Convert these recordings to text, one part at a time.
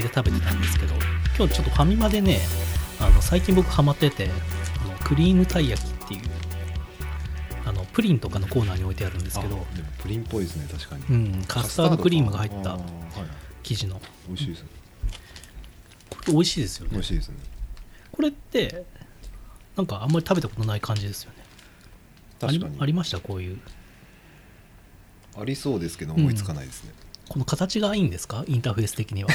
にちょっと休憩で食べてたんですけど今日ちょっとファミマでねあの最近僕ハマっててあのクリームたい焼きっていうあのプリンとかのコーナーに置いてあるんですけどあでもプリンっぽいですね確かに、うん、カスタードクリームが入った生地の。美味しいですねこれ美味しいですよね。美味しいですね。これってなんかあんまり食べたことない感じですよね。確かに。ありました？こういう。ありそうですけど思いつかないですね、この形がいいんですか？インターフェース的には。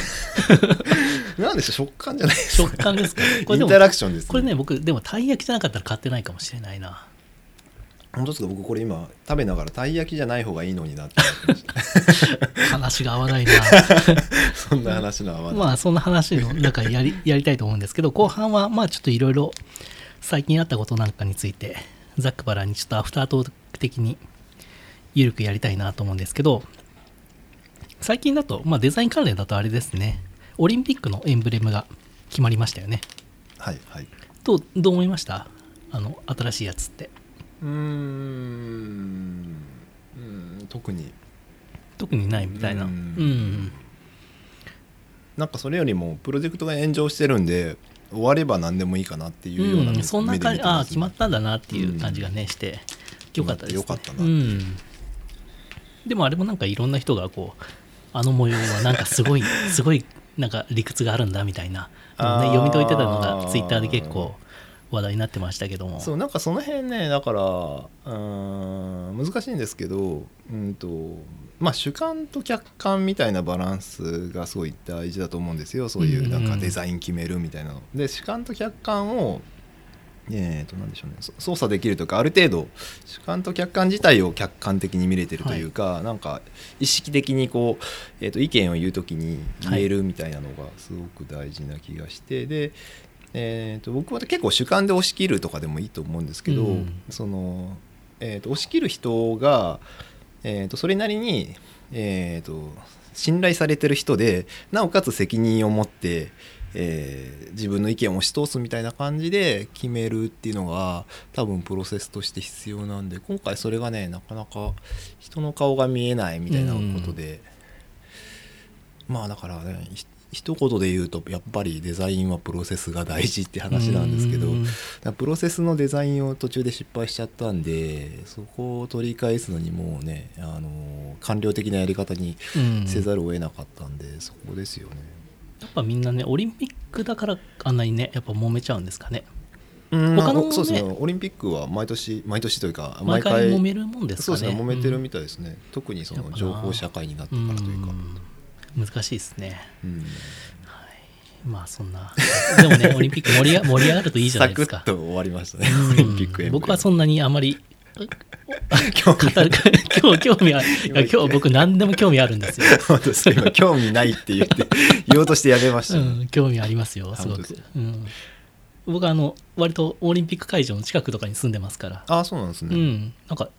なんでしょう？食感じゃないですか食感ですか？これでもインタラクションです、ね、これね僕でもたい焼きじゃなかったら買ってないかもしれないな。本当ですか？僕これ今食べながらたい焼きじゃない方がいいのになって。話が合わないな。そんな話の合わない、まあそんな話の中やりやりたいと思うんですけど後半はまあちょっといろいろ最近あったことなんかについてざっくばらんにちょっとアフタートーク的にゆるくやりたいなと思うんですけど最近だと、まあ、デザイン関連だとあれですね。オリンピックのエンブレムが決まりましたよね。はいはい。どうどう思いました？あの新しいやつって。うーん。うん。特に。特にないみたいな。ううん。んなんかそれよりもプロジェクトが炎上してるんで終われば何でもいいかなっていうような、うん、そんな感じああ決まったんだなっていう感じがね、して。よかったです、ね、よかったなうん、でもあれもなんかいろんな人がこうあの模様はなんかすごい すごいなんか理屈があるんだみたいなのをね読み解いてたのがツイッターで結構話題になってましたけども。そうなんかその辺ねだからうーん難しいんですけどうんとまあ主観と客観みたいなバランスがすごい大事だと思うんですよ。そういうなんかデザイン決めるみたいなの。で主観と客観をえー、となんでしょうね。そ操作できるというかある程度主観と客観自体を客観的に見れてるというか、なんか意識的にこう、えー、と意見を言う時に言えるみたいなのがすごく大事な気がして、で、えー、と僕は結構主観で押し切るとかでもいいと思うんですけど、うん。その、えー、と押し切る人が、えー、とそれなりに、えー、と信頼されてる人でなおかつ責任を持って、えー自分の意見を押し通すみたいな感じで決めるっていうのが多分プロセスとして必要なんで今回それがねなかなか人の顔が見えないみたいなことで、まあだからねひ一言で言うとやっぱりデザインはプロセスが大事って話なんですけどプロセスのデザインを途中で失敗しちゃったんでそこを取り返すのにもうねあの官僚的なやり方にうんせざるを得なかったんで、そこですよね。やっぱみんなねオリンピックだからあんなにねやっぱ揉めちゃうんですかね。うん他のねそうですね。オリンピックは毎年毎年というか毎回揉めるもんですかね。そうですね。揉めてるみたいですね、特にその情報社会になってうんからというか、うん。難しいですね。うん。まあそんな。でもねオリンピック盛りあ盛り上がるといいじゃないですか。サクッと終わりましたね、うん。オリンピック僕はそんなにあまり興味語る今日興味ある。いや今日僕何でも興味あるんですよ、本当です興味ないって言って 言おうとしてやめました。うね、ん、興味ありますよすごく。うん、僕はあの割とオリンピック会場の近くとかに住んでますから。ああそうなんですね、うん。なんか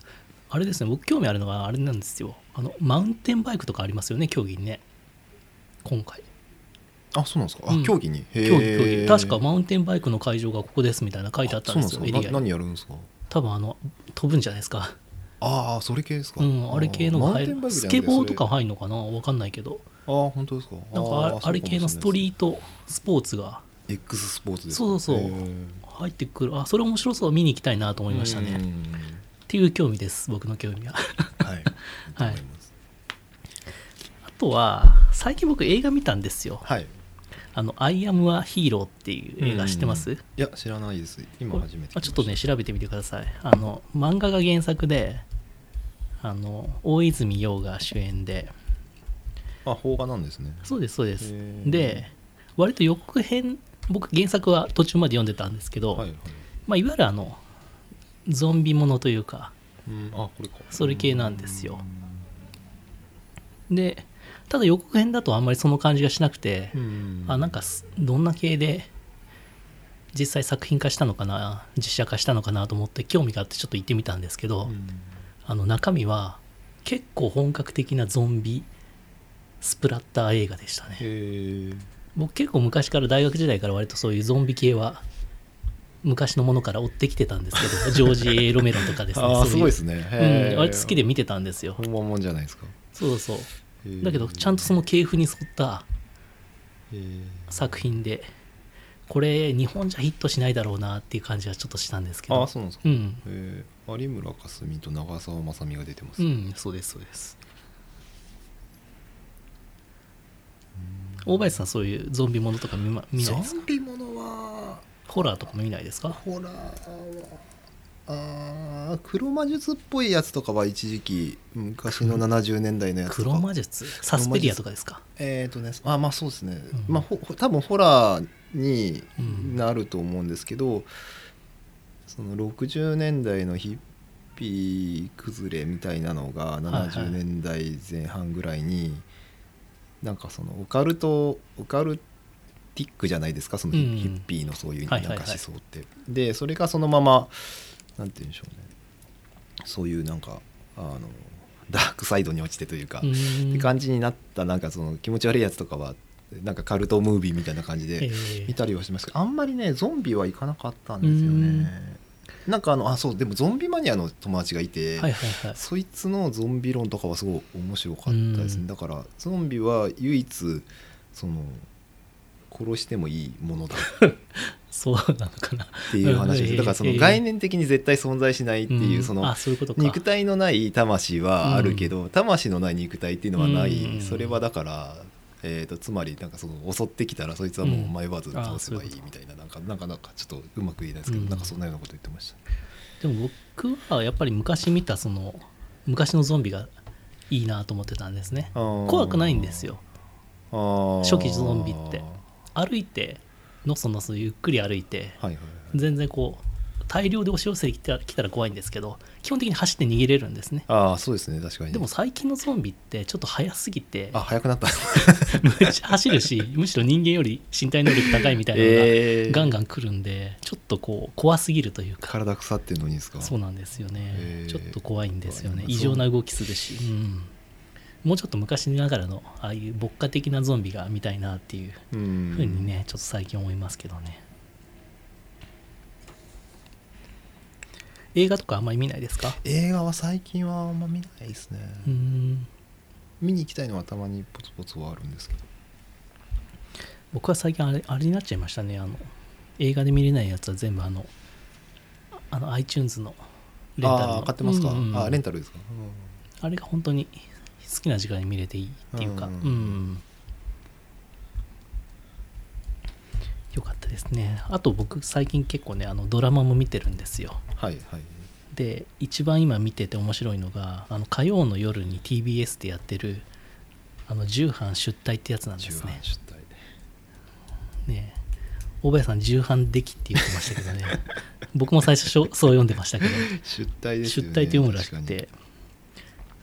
あれですね僕興味あるのがあれなんですよ。あのマウンテンバイクとかありますよね競技にね。今回。あそうなんですか、うん。あ競技に。へ競技競え技確かマウンテンバイクの会場がここですみたいな書いてあったんですよそうなんですか。なエリアに。何やるんですか多分あの飛ぶんじゃないですか。ああそれ系ですか、うんあれ系のが入る。スケボーとかあ入るのかな？わかんないけど。あー本当ですか。なんかあれあれ系のストリートスポーツが。X スポーツですか。そうそうそう。入ってくる。あそれ面白そう。見に行きたいなと思いましたね。うん。っていう興味です僕の興味は。はい。い。いあとは最近僕映画見たんですよ。はいあの「アイアム・ア・ヒーロー」っていう映画知ってます、いや知らないです。今初めてあちょっとね調べてみてください。あの漫画が原作であの大泉洋が主演で。あ邦画なんですね。そうですそうです。で割と予告編僕原作は途中まで読んでたんですけど、はいはい。まあ、いわゆるあのゾンビものというかうんあこれか。それ系なんですよ。でただ予告編だとあんまりその感じがしなくて、うん。あなんかすどんな系で実際作品化したのかな実写化したのかなと思って興味があってちょっと行ってみたんですけど、うん。あの中身は結構本格的なゾンビスプラッター映画でしたね。僕結構昔から大学時代から割とそういうゾンビ系は昔のものから追ってきてたんですけど ジョージ・エロメロンとかですねあすごいですね。へうん、割と好きで見てたんですよ。本物じゃないですか。そうそうだけどちゃんとその系譜に沿った作品でこれ日本じゃヒットしないだろうなっていう感じはちょっとしたんですけど。あそうなんですか、うん。えー。有村架純と長澤まさみが出てます、うんそうですそうです。大林さんそういうゾンビものとか見,、ま、見ないですか？ゾンビものはホラーとかも見ないですか？ホラーはあー黒魔術っぽいやつとかは一時期昔の70年代のやつとか。黒魔術？サスペリアとかですか？えっ、とねあまあそうですね、うん。まあほほ多分ホラーにうんなると思うんですけど、その60年代のヒッピー崩れみたいなのがはいはい。70年代前半ぐらいに、なんかそのオカルトオカルティックじゃないですか？そのヒ,、ッピーのそういうははいはい。ないんか思想って。でそれがそのままなんて言うんでしょうね。そういうなんかあのダークサイドに落ちてというか。って感じになったなんかその気持ち悪いやつとかはなんかカルトムービーみたいな感じえでー見たりはしますけどあんまりねゾンビはいかなかったんですよね。なんかあのあそうでもゾンビマニアの友達がいて、はいはいはい。そいつのゾンビ論とかはすごい面白かったですうん。ねだからゾンビは唯一その殺してもいいものだ。っ そうなのかな。ていう話です。うん。だからそのええ概念的に絶対存在しないっていううん。その肉体のない魂はあるけど、魂のない肉体っていうのはない、うん。それはだから、えー、とつまりなんかその襲ってきたらそいつはもう迷わず倒せばいいみたいななんかなんかなんかちょっとうまく言えないですけど、うん。なんかそんなようなこと言ってましでも僕はやっぱり昔見たその昔のゾンビがいいなと思ってたんですね。た怖怖くないんですよ。初初期ゾンビって。歩いてのそのそゆっくり歩いてはいはいはい。全然こう大量で押し寄せてきた来たら怖いんですけど基本的に走って逃げれるんですね。ああそうですね。確かに。でも最近のゾンビってちょっと速すぎてあ早くなった。走るしむしろ人間より身体能力高いみたいなのがえー。ガンガン来るんでちょっとこう怖すぎるというか。体腐ってんのにですか？そうなんですよね、へー。ちょっと怖いんですよね。異常な動きするし、うん、もうちょっと昔ながらのああいう牧歌的なゾンビが見たいなっていううん。ふうにねちょっと最近思いますけどね。映画とかあんまり見ないですか？映画は最近はあんま見ないですね、うん。見に行きたいのはたまにポツポツはあるんですけど。僕は最近あれあれになっちゃいましたね。あの映画で見れないやつは全部あのあの iTunes のレンタルの。ああ買ってますか、うんうんあレンタルですか、あれが本当に好きな時間に見れていいっていうか、ううん。んよかったですね。あと僕最近結構ねあのドラマも見てるんですよ。はいはい。で一番今見てて面白いのがあの火曜の夜に TBS でやってるあの重版出退ってやつなんで重すね。版出退ね。え大林さん重版できって言ってましたけどね。僕も最初そう読んでましたけど。出退ですよね出退って読むらしくて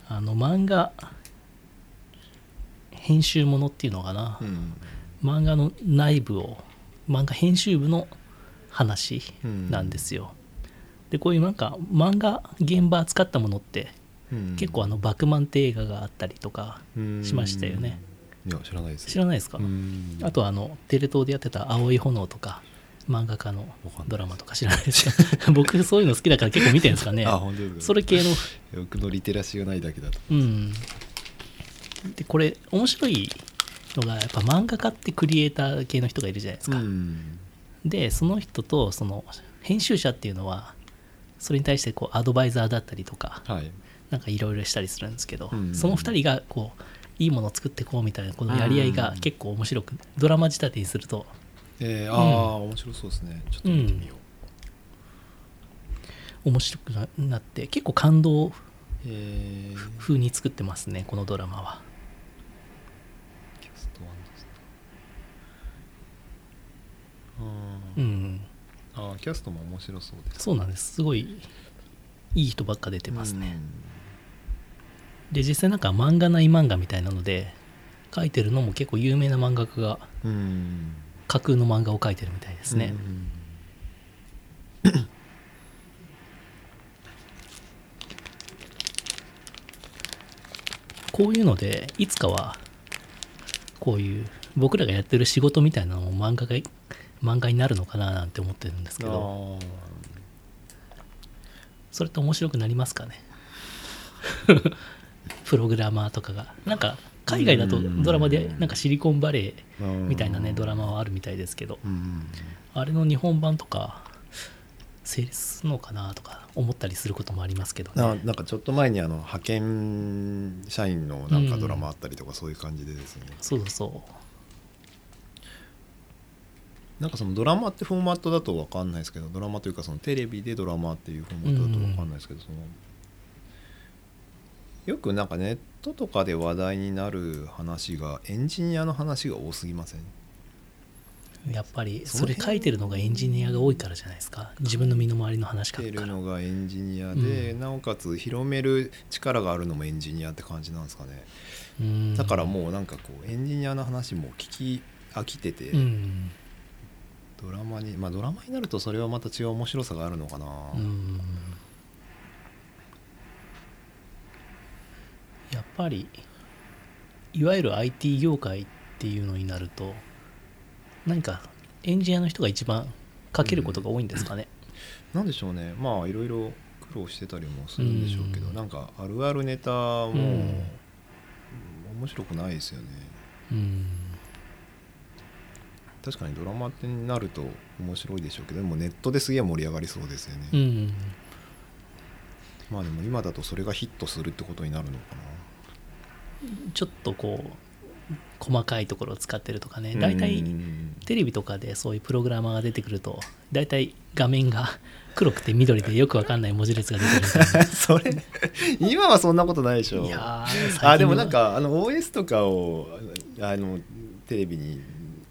あの漫画編集ものっていうのかな、にうん。漫画の内部を漫画編集部の話なんですよ、でこういうなんか漫画現場扱ったものってうん。結構あの「バクマン」って映画があったりとかうん。しましたよね。いや知らないです。知らないですか、うん。あとはあのテレ東でやってた「青い炎」とか漫画家のドラマとか知らないですか 僕そういうの好きだから結構見てるんですかね。あ本当ですか。それ系の。僕のリテラシーがないだけだと。うん。でこれ面白いのがやっぱ漫画家ってクリエイター系の人がいるじゃないですか、ん。でその人とその編集者っていうのはそれに対してこうアドバイザーだったりとかはい。なんかいろいろしたりするんですけど、うん。その2人がこういいものを作っていこうみたいなこのやり合いが結構面白くドラマ仕立てにするとえー、ああ、面白そうですね。ちょっと見てみよう、面白くななって結構感動えー、風に作ってますねこのドラマは。キャストうん。あーキャストも面白そうですそうなんです。すごいいい人ばっか出てますね、うで実際なんか漫画内漫画みたいなので書いてるのも結構有名な漫画家がんうん架空の漫画を描いてるみたいですね、うん こういうのでいつかはこういう僕らがやってる仕事みたいなのも漫画が漫画になるのかななんて思ってるんですけど。あそれって面白くなりますかね？ー プログラマーとかが。なんか海外だとドラマでなんかシリコンバレーみたいなねドラマはあるみたいですけどうん。あれの日本版とか成立するのかなとか思ったりすることもありますけどね。ななんかちょっと前にあの派遣社員のなんかドラマあったりとかそういう感じでですね、そうそうそなんかそのドラマってフォーマットだと分かんないですけどドラマというかそのテレビでドラマっていうフォーマットだと分かんないですけど、そのよくなんかネットとかで話題になる話がエンジニアの話が多すぎません？うやっぱりそれ書いてるのがエンジニアが多いからじゃないですか？自分の身の回りの話書てるくから。のがエンジニアで、うん。なおかつ広める力があるのもエンジニアって感じなんですかね。うん。だからもうなんかこうエンジニアの話も聞き飽きてて、うん。ドラマにまあドラマになるとそれはまた違う面白さがあるのかな、うんやっぱりいわゆる IT 業界っていうのになると何かエンジニアの人が一番書けることが多いんですかね、なんでしょうね。まあいろいろ苦労してたりもするんでしょうけど、うん。なんかあるあるネタも、うん。面白くないですよね。うん。確かにドラマってなると面白いでしょうけどでもネットですげえ盛り上がりそうですよね、うん。まあでも今だとそれがヒットするってことになるのかちょっとこう細かいところを使ってるとかね。な大体うんテレビとかでそういうプログラマーが出てくると大体画面が 黒くて緑でよくわかんない文字列が出てるみたい それ今はそんなことないでしょ。ないやあでもなんかあの OS とかをあのテレビに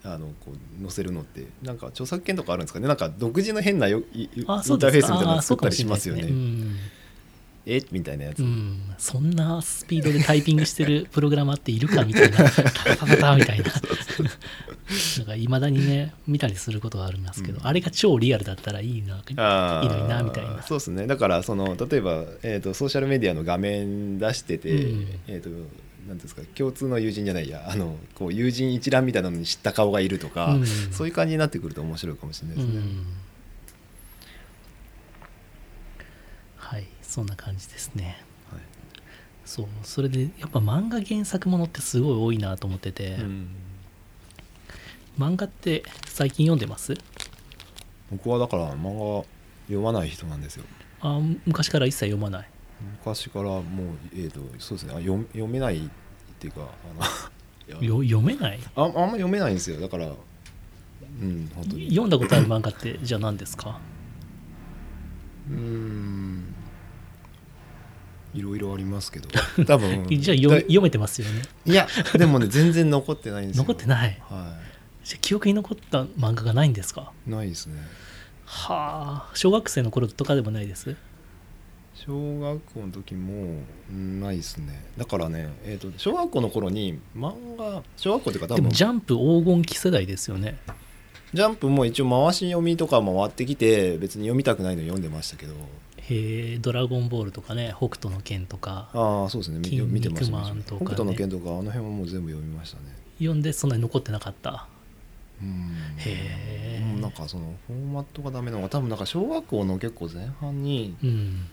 あのこう載せるのってなんか著作権とかあるんですかね。なんか独自の変なよいインターフェースみたいなの作ったりしますよねえ？みたいなやつ、うん、うんそんなスピードでタイピングしてるプログラマーっているかみたいな。タタタタタみたいななんかいまだにね見たりすることがありますけど、うん。あれが超リアルだったらいいないいのになみたいな。そうですね。だからその例えば、えー、とソーシャルメディアの画面出してて、うん。えー、となんですか共通の友人じゃないやあのこう友人一覧みたいなのに知った顔がいるとか、うん。そういう感じになってくると面白いかもしれないですね。うん。はいそんな感じですね。はい。そう。それでやっぱ漫画原作ものってすごい多いなと思ってて、うん。漫画って最近読んでます？僕はだから漫画読まない人なんですよ。あ昔から一切読まない。昔からもうえー、とそうですね。あ読読めないっていうかあの 読めない？ああんま読めないんですよ。だからうん本当に。読んだことある漫画ってじゃあ何ですか？うーんいろいろありますけど。多分じゃあ読めてますよね。いやでもね全然残ってないんですよ。残ってない。はじゃあ記憶に残った漫画がないんですか？いないですね。はあ。小学生の頃とかでもないです？小学校の時もうんないですね。だからね、えー、と小学校の頃に漫画小学校っていうか多分でもジャンプ黄金期世代ですよね。ジャンプも一応回し読みとか回ってきて別に読みたくないの読んでましたけどへえドラゴンボールとかね北斗の拳とかああそうですね。見てましたマンとかね。北斗の拳とかあの辺はもう全部読みましたね。読んでそんなに残ってなかった。うん。へえうんなんかそのフォーマットがダメなのが多分なんか小学校の結構前半にうん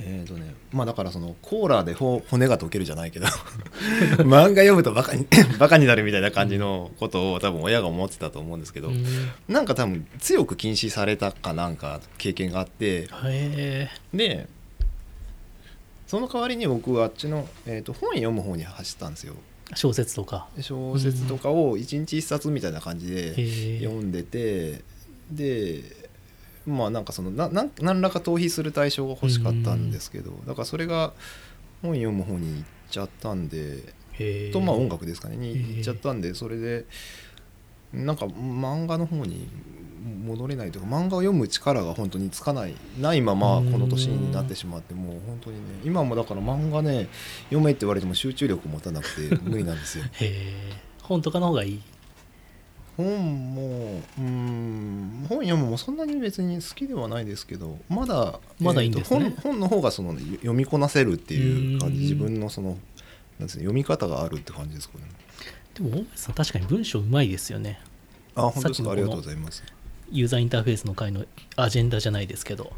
えーとねまあだからそのコーラでほ骨が溶けるじゃないけど 漫画読むとバカに バカになるみたいな感じのことを多分親が思ってたと思うんですけど、うん。なんか多分強く禁止されたかなんか経験があってでその代わりに僕はあっちの、えー、と本読む方に走ったんですよ。小説とか。小説とかを一日一冊みたいな感じで読んでてでまあなんかそのななん何らか逃避する対象が欲しかったんですけどだからそれが本読む方に行っちゃったんでとまあ音楽ですかねに行っちゃったんでそれでなんか漫画の方に戻れないというか漫画を読む力が本当につかないないままこの年になってしまってもう本当にね今もだから漫画ね読めって言われても集中力持たなくて無理なんですよ。本とかの方がいい？本もうん本読むもそんなに別に好きではないですけどまだまだいいんですね。えーと本本の方がその読みこなせるっていう感うん。じ自分のそのなんです、ね、読み方があるって感じですかね。でも大林さん確かに文章うまいですよね。あ本当ですか？ありがとうございます。ユーザーインターフェースの回のアジェンダじゃないですけど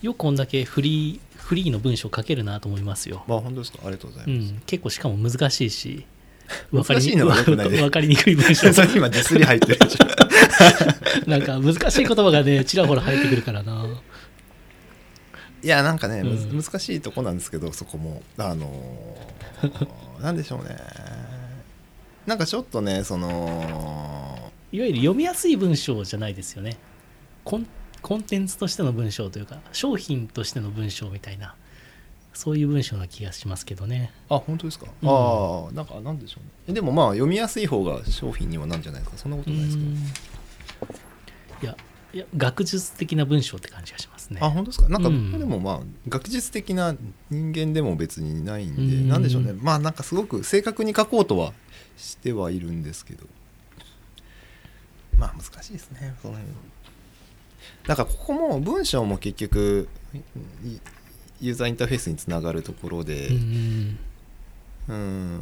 よくこんだけフリーフリーの文章書けるなと思いますよ、まあ本当ですか？ありがとうございうます、ん、結構しかも難しいし 難しいのは良くないね わかりにくい文章。今ディスり入ってるでしょなんか難しい言葉がねちらほら入ってくるからな。いやなんかね、うん。難しいとこなんですけどそこも。あのーなんでしょうね。なんかちょっとねそのいわゆる読みやすい文章じゃないですよね。コンコンテンツとしての文章というか商品としての文章みたいなそういう文章な気がしますけどね。あ本当ですか、うん。ああなんかなんでしょうね。えでもまあ読みやすい方が商品にはなんじゃないですか？そんなことうないですかん。いやいや学術的な文章って感じがしますね。あ本当ですか？なんかうん。僕でもまあ学術的な人間でも別にないんで、うん。なんでしょうね。まあなんかすごく正確に書こうとはしてはいるんですけど。まあ難しいですねその辺。だからここも文章も結局いユーザーインターフェースにつながるところでうんうん。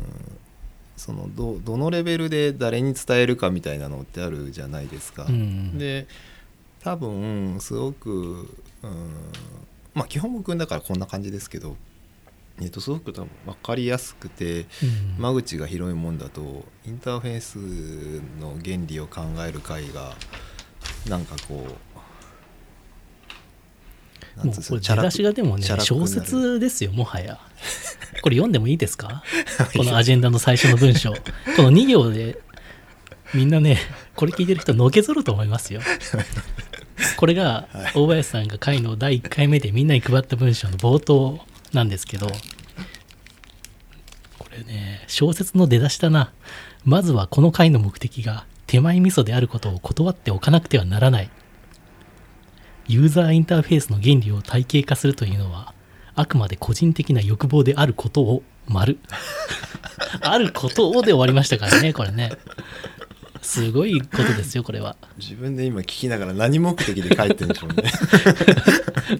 そのどどのレベルで誰に伝えるかみたいなのってあるじゃないですか。うんで多分すごく、うん、まあ基本僕だからこんな感じですけど、えっと、すごく多分分かりやすくてうん。間口が広いもんだとインターフェースの原理を考える会がなんかこうなんもうこれ出だしがでもね小説ですよもはや。これ読んでもいいですか？このアジェンダの最初の文章。この2行でみんなねこれ聞いてる人のけぞると思いますよ。これが大林さんが会の第1回目でみんなに配った文章の冒頭なんですけどこれね小説の出だしだな。まずはこの会の目的が手前味噌であることを断っておかなくてはならないユーザーインターフェースの原理を体系化するというのはあくまで個人的な欲望であることを丸。あることをで終わりましたからねこれね。すごいことですよこれは、自分で今聞きながら何目的で書いてるんでしょうね。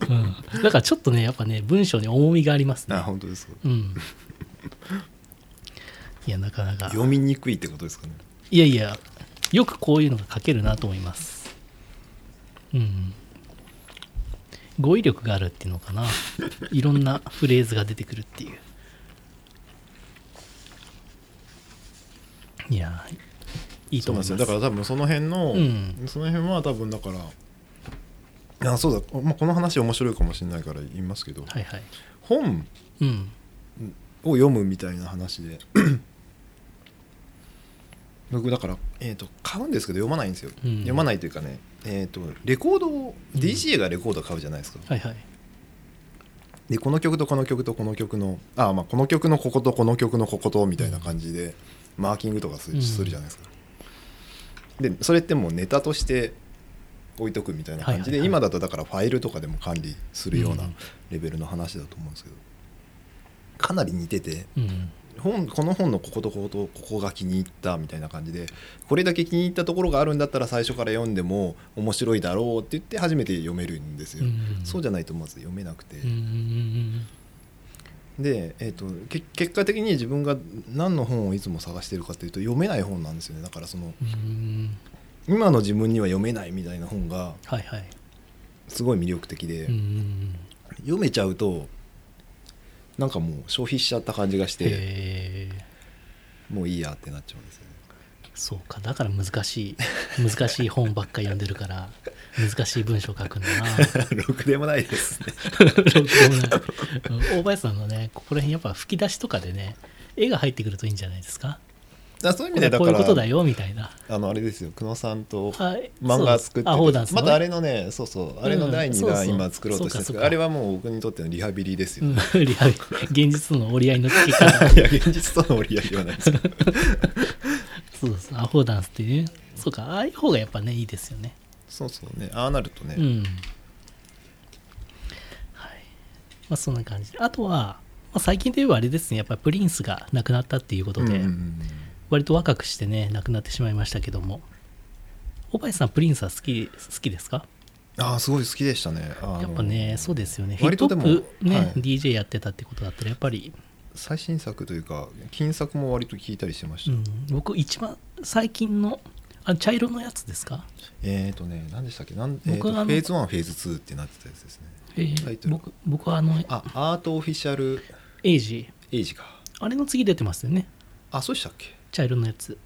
うん、だからちょっとねやっぱね文章に重みがありますあね本当ですか。うん。いやなかなか。読みにくいってことですかね。いやいやよくこういうのが書けるなと思います。うん語彙力があるっていうのかな。いろんなフレーズが出てくるっていう。いやいいと思います。だから多分その辺の、うん。その辺は多分だからあそうだ、まあ、この話面白いかもしれないから言いますけどはいはい。本うん。を読むみたいな話で僕だから、えー、と買うんですけど読まないんですよ、うん。読まないというかねえー、とレコードを DJ がレコード買うじゃないですか、はいはい。でこの曲とこの曲とこの曲のあまあこの曲のこことこの曲のこことみたいな感じでマーキングとかするじゃないですか、でそれってもうネタとして置いとくみたいな感じで、今だとだからファイルとかでも管理するようなうん。レベルの話だと思うんですけどかなり似ててうん本この本のこことこことここが気に入ったみたいな感じでこれだけ気に入ったところがあるんだったら最初から読んでも面白いだろうって言って初めて読めるんですよ、うん。そうじゃないとまず読めなくて、うんうんで、えー、とけ結果的に自分が何の本をいつも探してるかっていうと読めない本なんですよね。だからそのうん。うん今の自分には読めないみたいな本がすごい魅力的で、読めちゃうとなんかもう消費しちゃった感じがしてもういいやってなっちゃうんですよね。そうか。だから難しい難しい本ばっか読んでるから 難しい文章書くんだな。ろくでもないですね。ろくでもない。うん大林さんのねここら辺やっぱ吹き出しとかでね絵が入ってくるといいんじゃないですか？だからそういう意味でだから。こういうことだよみたいな。あのあれですよ久野さんとはい。漫画作ってアホーダンスのね。またあれのねそうそうあれの第2弾今作ろうとしてるんあれはもう僕にとってのリハビリですよ、うん。い リハビリ現実との折り合いのつけ方。や現実との折り合いではないです。け どそうそうアホーダンスっていうね。そうかああいう方がやっぱねいいですよね。そうそうね。ああなるとね、うん。はい。まあそんな感じで。あとは、まあ、最近で言えばあれですね。やっぱりプリンスが亡くなったっていうことで、うん割と若くしてね亡くなってしまいましたけども。小林さんプリンスは好き好きですか？ああすごい好きでしたね。やっぱねそうですよね。ヒッ割とでもプホップね、はい。DJ やってたってことだったらやっぱり、最新作というか金作も割と聞いたりしてました、うん、僕一番最近のあ茶色のやつですか？えっ、ー、とね何でしたっけ？なん、僕はあのフェーズ1フェーズ2ってなってたやつですね。えー僕僕はあのあアートオフィシャルエイジ。エイジか。あれの次出てますよね。あそうでしたっけ？茶色のやつ。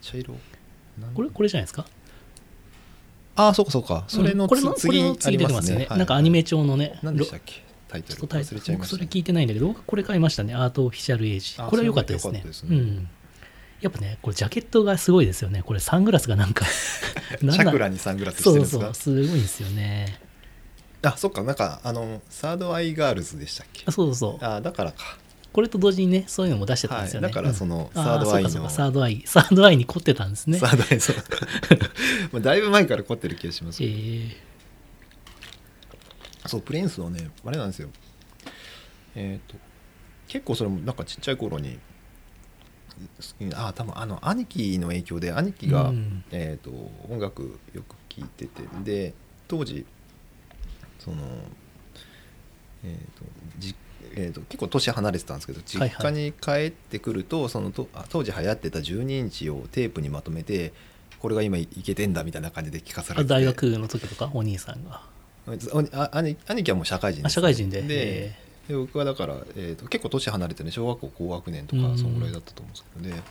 茶色？これこれじゃないですか？あそうかそうか。それのうんこれの次次ありま出てますすよね、ねはい。なんかアニメ調のね何でしたっけ？タイトル。忘れちゃいましたね。僕それ聞いてないんだけど僕これ買いましたね。アートオフィシャルエイジ。あこれは良かったですね。ね。うん。やっぱねこれジャケットがすごいですよね。これサングラスがなんか。チ なんだャクラにサングラスしてそうるんですか？そうすごいんですよね。あそっか。なんかあのサードアイガールズでしたっけ？あそうそうそう。あだからかこれと同時にねそういうのも出してたんですよね、はい。だからそのうん。サードアイの。うかそうか。サードアイ。サードアイに凝ってたんですね。サードアイそう。まあだいぶ前から凝ってる気がしますえーそうプリンスはねあれなんですよ。えっ、と結構それもなんかちっちゃい頃にあ多分あの兄貴の影響で兄貴が、うん。えー、と音楽よく聴いててで当時そのえーとじえー、と結構年離れてたんですけど実はいはい。家に帰ってくると、そのとあ当時流行ってた12インチをテープにまとめてこれが今いけてんだみたいな感じで聞かされて。あ大学の時とか？お兄さんが。おあ兄兄貴はもう社会人あ社会人で。で僕はだから、えー、と結構年離れてね。小学校高学年とかうん。そのぐらいだったと思うんですけどで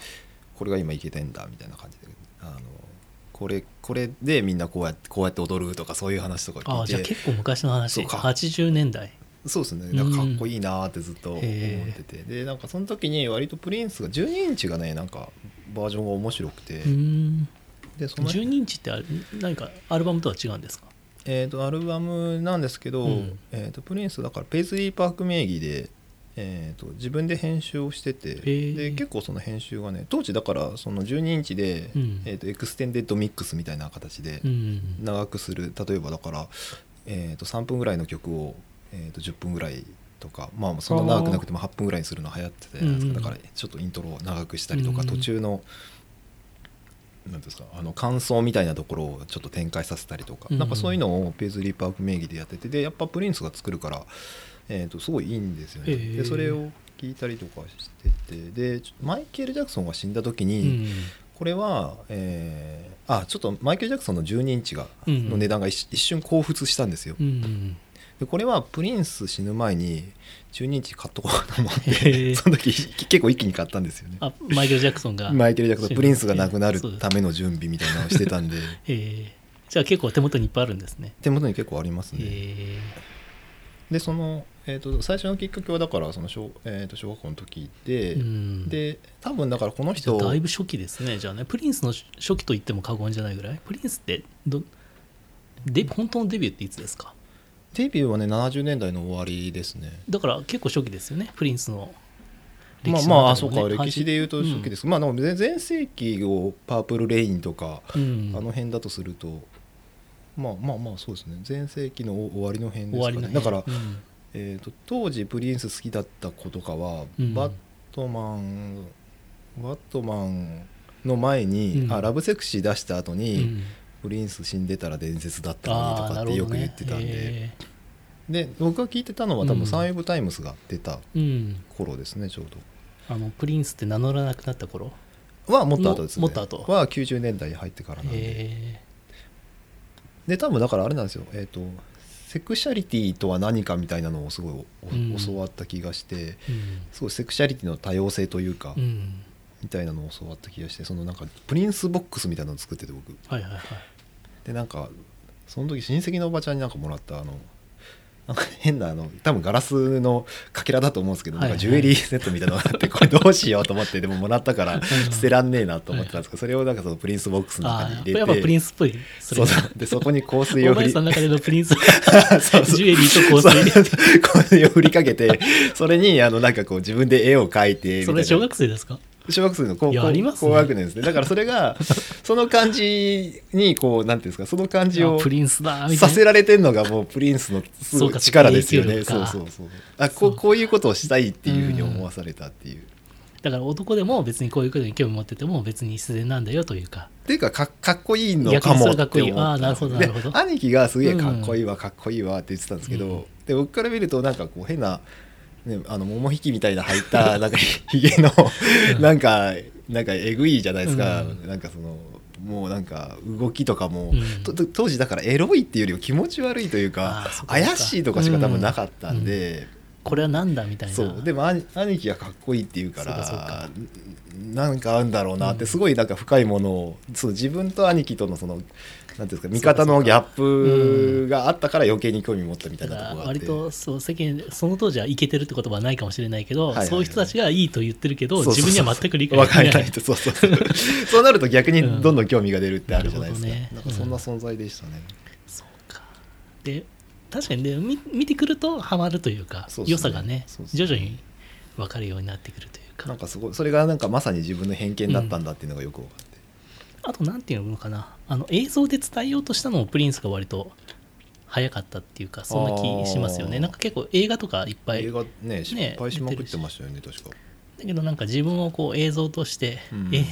これが今いけてんだみたいな感じで。あのこれこれでみんなこうやってこうやって踊るとかそういう話とかーあじゃあ聞いて結構昔の話。そうか。80年代そうですね。なんかかっこいいなーってずっと思ってて、でなんかその時に割とプリンスが12インチがねなんかバージョンが面白くて、うーん。でその12インチって何かアルバムとは違うんですか？えー、とアルバムなんですけど、うん。えー、とプリンスだからペイズリーパーク名義で、えー、と自分で編集をしてて。ー。で結構その編集がね当時だからその12インチで、うん。えー、とエクステンデッドミックスみたいな形でうん長くする。例えばだから、えー、と3分ぐらいの曲を、えー、と10分ぐらいとかまあそんな長くなくても8分ぐらいにするの流行ってたじゃないですか、うんだからちょっとイントロを長くしたりとか、うん途中のなんですかあの感想みたいなところをちょっと展開させたりとか、うんなんかそういうのをペイズリーパーク名義でやっててでやっぱプリンスが作るから、えー、とすごいいいんですよね、へー。でそれを聞いたりとかしててでマイケル・ジャクソンが死んだ時に、うんこれは、えーあちょっとマイケル・ジャクソンの12インチが、うんの値段が一一瞬興奮したんですよ、うんでこれはプリンス死ぬ前に12インチ買っとこうと思って その時結構一気に買ったんですよね。あマイケル・ジャクソンがマイケル・ジャクソンプリンスが亡くなるための準備みたいなのをしてたんで。え。ーじゃあ結構手元にいっぱいあるんですね。手元に結構ありますね、え。でその、えー、と最初のきっかけはだからその小,、えー、と小学校の時で、ーうん。で多分だからこの人だいぶ初期ですね。じゃあねプリンスの初期と言っても過言じゃないぐらい。プリンスってどで本当のデビューっていつですか？デビューはね70年代の終わりですね。だから結構初期ですよねプリンスの歴まあ史まああそうか歴史で言うと初期です、まあでも全全盛期をパープルレインとか、うん。あの辺だとするとまあまあまあそうですね。全盛期の終わりの辺ですかね。だから、うん。えー、と当時プリンス好きだった子とかは、うん。バットマンバットマンの前に、うん。あラブセクシー出した後うに、ん。プリンス死んでたら伝説だったのにとかってよく言ってたんで、へで僕が聞いてたのは多うん。分サンウェブタイムスが出た頃ですねちょうあのプリンスって名乗らなくなった頃？どはもっと後ですね。ももっと後？は90年代に入ってからなんで。へで多分だからあれなんですよ。えっ、とセクシャリティとは何かみたいなのをすごいおうん。教わった気がしてえうん。すごいセクシャリティの多様性というか、うん。みたいなのを教わった気がしてそのなんかプリンスボックスみたいなのを作ってて僕。はいはいはい。でなんかその時親戚のおばちゃんになんかもらったあのなんか変なあの多分ガラスのかけらだと思うんですけど、なんかジュエリーセットみたいなのがあって これどうしようと思ってでももらったからうん。捨てらんねえなと思ってたんですけどそれをなんかそのプリンスボックスの中に入れてやっぱプリンスっぽい。そうそう。でそこに香水を振りお前さんの中でのプリンス。そうそう。ジュエリーと香水。香水を振りかけてそれにあのなんかこう自分で絵を描いてみたいな。それ小学生ですか？小学生の高いや高ありますね。高学年ですね。だからそれが その感じにこうなんていうんですかその感じをさせられてるのがもうプリンスの力ですよねそうそうそうあこうこういうことをしたいっていうふうに思わされたっていう、だから男でも別にこういうことに興味持ってても別に自然なんだよというか。っていうかかかっこいいのかもって思っあーなるほどなるほど。で兄貴がすげえかっこいいわ、かっこいいわって言ってたんですけど、うん。で僕から見るとなんかこう変な、ね、あの桃引きみたいな入った なんかひげのうん。なんかなんかえぐいじゃないですか、うん。なんかそのもうなんか動きとかも、うん。当時だからエロいっていうよりも気持ち悪いというか怪しいとかしか多分なかったんで、これはなんだみたいな。そう。でも兄兄貴がかっこいいって言うからなんかあるんだろうなってうん。すごいなんか深いものをそう自分と兄貴とのそのなんていうんですか見方のギャップがあったから余計に興味持ったみたいなところが割とそう世間でその当時はイケてるって言葉はないかもしれないけど、そういう人たちがいいと言ってるけど自分には全く理解わできない。ないと。そうそうそう。そうなると逆にどんどん興味が出るってあるじゃないですか、なんかそんな存在でしたね、そうか。で確かにね見見てくるとハマるというかそう良さがね徐々に分かるようになってくるというか。なんかすごいそれがなんかまさに自分の偏見だったんだっていうのがよく分かって、あとなんていうのかな。あの映像で伝えようとしたのもプリンスが割と早かったっていうかそんな気しますよね。なんか結構映画とかいっぱい映画ね失敗しまくってましたよね確か、だけどなんか自分をこう映像として、うん。え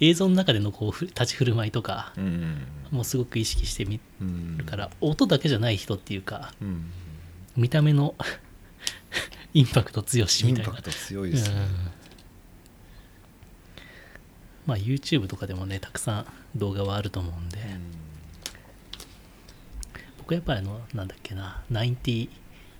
映像の中でのこうふ立ち振る舞いとかうん。もうすごく意識してみうんるから音だけじゃない人っていうかうん。見た目の インパクト強しイみたいな。ンパクト強いですね、うん。まあ YouTube とかでもねたくさん動画はあると思うんで、僕やっぱりあのなんだっけな9099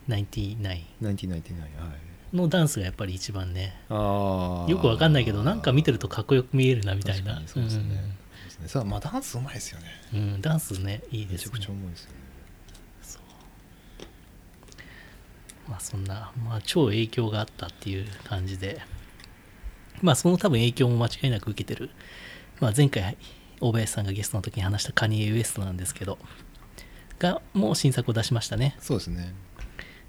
1999はいのダンスがやっぱり一番ねよくわかんないけどなんか見てるとかっこよく見えるなみたいな。そうですね,、そうですね。さあまあダンスうまいですよね。うんうんダンスねいいですね。めちゃくちゃうまいですよねまあそんな、まあ、超影響があったっていう感じで。まあその多分影響も間違いなく受けてる、まあ、前回大林さんがゲストの時に話したカニエ・ウエストなんですけどがもう新作を出しましたね。そうですね。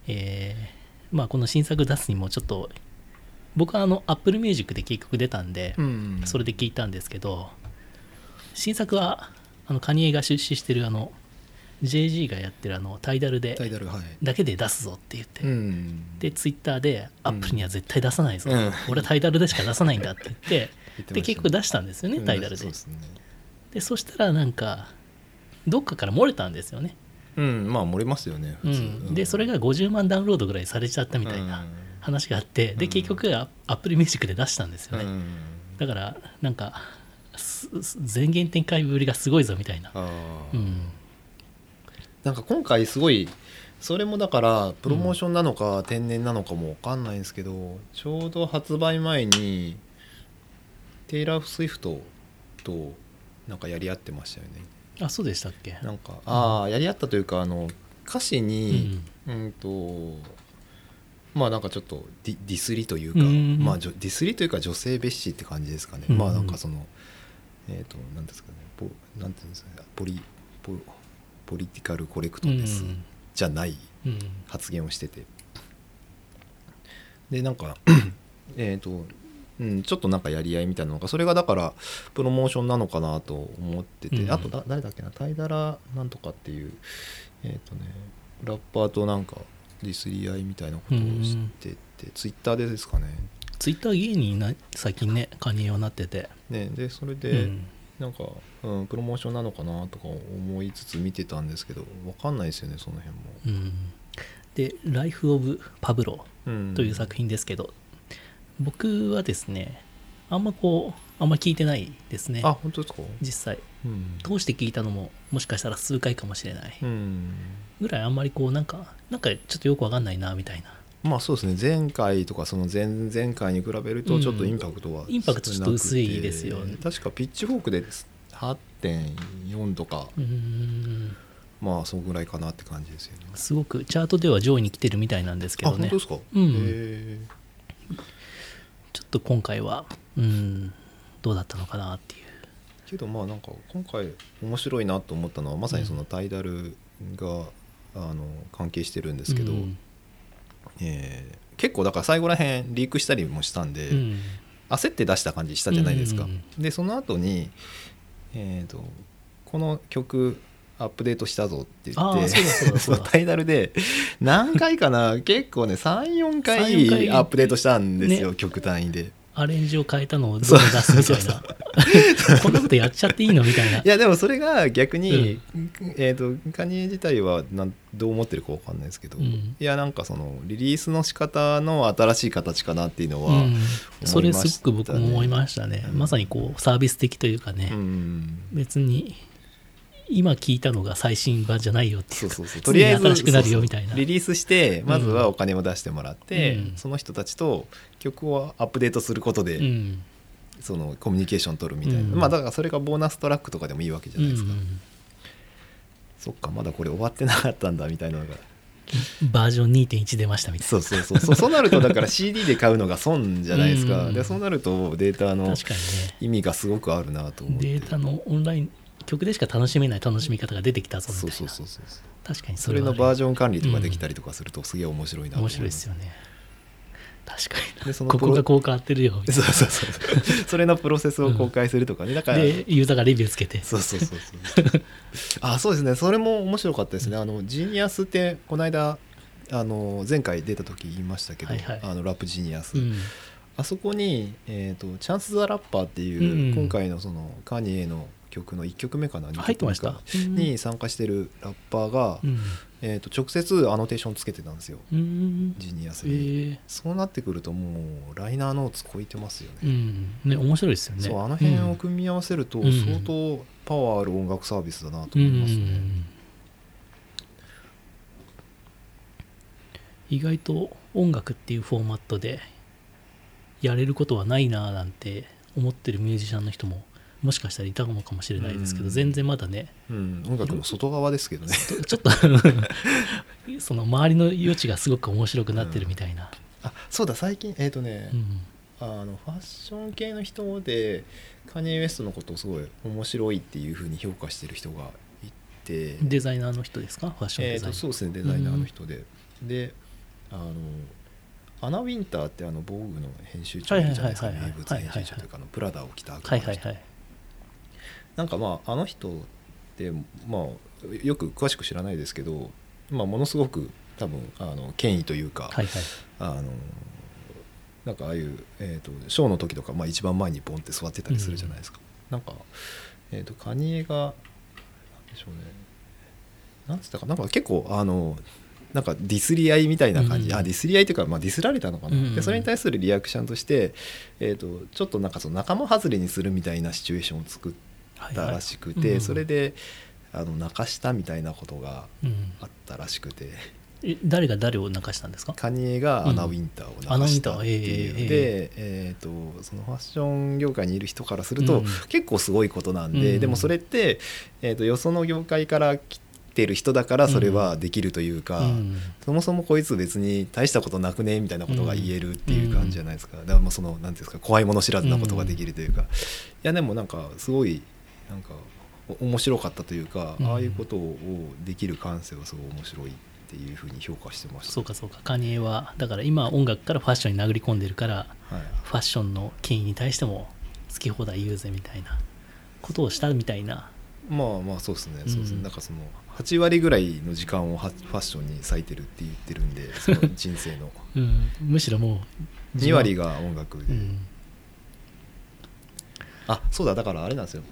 えーまあこの新作出すにもちょっと僕はあの Apple Music で結局出たんで、んそれで聞いたんですけど新作はあのカニエが出資してるあの JG がやってるあのタイダルでタイダルはい。だけで出すぞって言って、ん。でツイッターでアップルには絶対出さないぞ、うん。俺はタイダルでしか出さないんだって言って ね。で結局出したんですよね、タイダルで。そうですね。でそしたらなんかどっかから漏れたんですよね、うんまあ漏れますよねうん、でそれが50万ダウンロードぐらいされちゃったみたいな話があって、でうん。結局アップルミュージックで出したんですよね、うん。だからなんかすす前言撤回ぶりがすごいぞみたいな、うん、なんか今回すごいそれもだからプロモーションなのか天然なのかも分かんないんですけど、ちょうど発売前にテイラー・スウィフトとなんかやり合ってましたよねあそうでしたっけ？なんかああやり合ったというかあの歌詞うにん。うんとまあなんかちょっとディディスりというか、うんまあディスりというか女性蔑視って感じですかね、うんまあなんかそのえっ、となんですかね。ポなんていうんですかね。ポリポポリティカルコレクトネスうんじゃないうん発言をしてて。でなんか えっとうん、ちょっとなんかやり合いみたいなのがそれがだからプロモーションなのかなと思ってて、うん。あとだ誰だっけなタイダラなんとかっていうえっ、とねラッパーとなんかディスり合いみたいなことをしてて、ツイッターでですかね。ツイッター芸人な最近ねカニエはなってて、ねでそれうで、ん。なんか、うん、プロモーションなのかなとか思いつつ見てたんですけどわかんないですよねその辺も。うん、で「ライフ・オブ・パブロうん」という作品ですけど、僕はですねあんまこうあんま聞いてないですね。あ本当ですか、実際。うん。通して聞いたのももしかしたら数回かもしれない。うん。ぐらいあんまりこうなんかなんかちょっとよくわかんないなみたいな。まあそうですね。前回とかその前々回に比べるとちょっとインパクトは、インパクトちょっと薄いですよね。確かピッチフォークで8.4とかまあそのぐらいかなって感じですよね。すごくチャートでは上位に来てるみたいなんですけどね。あ本当ですか、うん。へちょっと今回はうんどうだったのかなっていう。ーけどまあなんか今回面白いなと思ったのはまさにそのタイダルが、あの関係してるんですけど、うん。えー結構だから最後らへんリークしたりもしたんで、うん。焦って出した感じしたじゃないですか、うんうん。でその後にえー、とこの曲アップデートしたぞって言ってそうだそうだそうだ。タイダルで何回かな 結構ね34 3-4回回アップデートしたんですよ、ね。曲単位で。アレンジを変えたのをどんどん出すみたいな。こんなことやっちゃっていいのみたいな。いやでもそれが逆に、えー、とカニエ自体はなんどう思ってるかわかんないですけど、うん。いやなんかそのリリースの仕方の新しい形かなっていうのは、うん、それすごく僕も思いましたね。うんまさにこうサービス的というかね、うん。別に今聞いたのが最新版じゃないよっていそうそうそう。常に新しくなるよみたいな。リリースしてまずはお金を出してもらって、うん。その人たちと曲をアップデートすることで、うん。そのコミュニケーション取るみたいな、うん。まあだからそれがボーナストラックとかでもいいわけじゃないですか、うんそっかまだこれ終わってなかったんだみたいなのが。バージョン2.1出ましたみたいそうそうそうそう。そうなるとだから CD で買うのが損じゃないですか、うん。でそうなるとデータなの意味がすごくあるなと思って。データのオンライン曲でしか楽しめない楽しみ方が出てきたぞみたいな。そうそうそうそう確かにそれのバージョン管理とかできたりとかするとすげえ面白いなと思面白いですよね。確かにでそのここがこう変わってるよみたいそうそうそうそう。それのプロセスを公開するとかね、だからなでユーザーがレビューつけて。そうそうそうそう。あそうですね。それも面白かったですね。あのジーニアスってこの間あの前回出た時言いましたけど、あのラップジーニアス、うん。あそこに、えーと「チャンス・ザ・ラッパー」っていう、うん。今回のそのカニエの曲の1曲目かな2曲目か入ってましたうん。に参加してるラッパーが、うん。えー、と直接アノテーションつけてたんですよ。うん。ジーニアスえに、ーそうなってくるともうライナーノーツ超えてますよね、うん。ね面白いですよね。そうあの辺をうん組み合わせるとうん。相当パワーある音楽サービスだなとうん思いますね、意外と音楽っていうフォーマットでやれることはないなぁなんて思ってるミュージシャンの人ももしかしたらいたのかもしれないですけど、うん。全然まだね。うん、音楽の外側ですけどね。ちょ っと その周りの余地がすごく面白くなってるみたいな、あそうだ最近えっ、とね、うんあのファッション系の人でカニエ・ウエストのことをすごい面白いっていうふうに評価してる人がいて。デザイナーの人ですか？ファッションえー、デザイン、とそうですねデザイナーの人で、であのアナ・ウィンターってあの防具の編集長じゃないですか。名物編集長というかあのプラダを着た悪魔の人はいはいはいなんかまああの人ってまあよく詳しく知らないですけど、まあ、ものすごく多分あの権威というか、はいはい。あのなんかああいう、えー、とショーの時とか、まあ、一番前にボンって座ってたりするじゃないですか、なんか、えー、とカニエがなんでしょうね。なんつったかな。んか結構あのなんかディスり合いみたいな感じ、うんあディスり合いというか、まあ、ディスられたのかな、うんでそれに対するリアクションとして、えー、とちょっとなんかその仲間外れにするみたいなシチュエーションを作ったらしくて、はいはいうん。それであの泣かしたみたいなことがうん。あったらしくて。え誰が誰を泣かしたんですか？カニエがアナ・ウィンターを流したっていうので、えーとそのファッション業界にいる人からすると、うん。結構すごいことなんで、うん。でもそれって、えー、とよその業界から来てる人だからそれはできるというか、うん。そもそもこいつ別に大したことなくねみたいなことが言えるっていう感じじゃないですか、だからもうそのなんていうんですか怖いもの知らずなことができるというか、いやでもなんかすごいなんかお面白かったというか、うん。ああいうことをできる感性はすごい面白いっていうふうに評価してました。そうかそうか。カニエはだから今音楽からファッションに殴り込んでるからはい。ファッションの権威に対しても好き放題言うぜみたいなことをしたみたいな。まあまあそうですね、そうですうんね。なんかその8割ぐらいの時間をはファッションに割いてるって言ってるんでその人生の。うん、むしろもう2割が音楽で、うん。あそうだ。だからあれなんですよ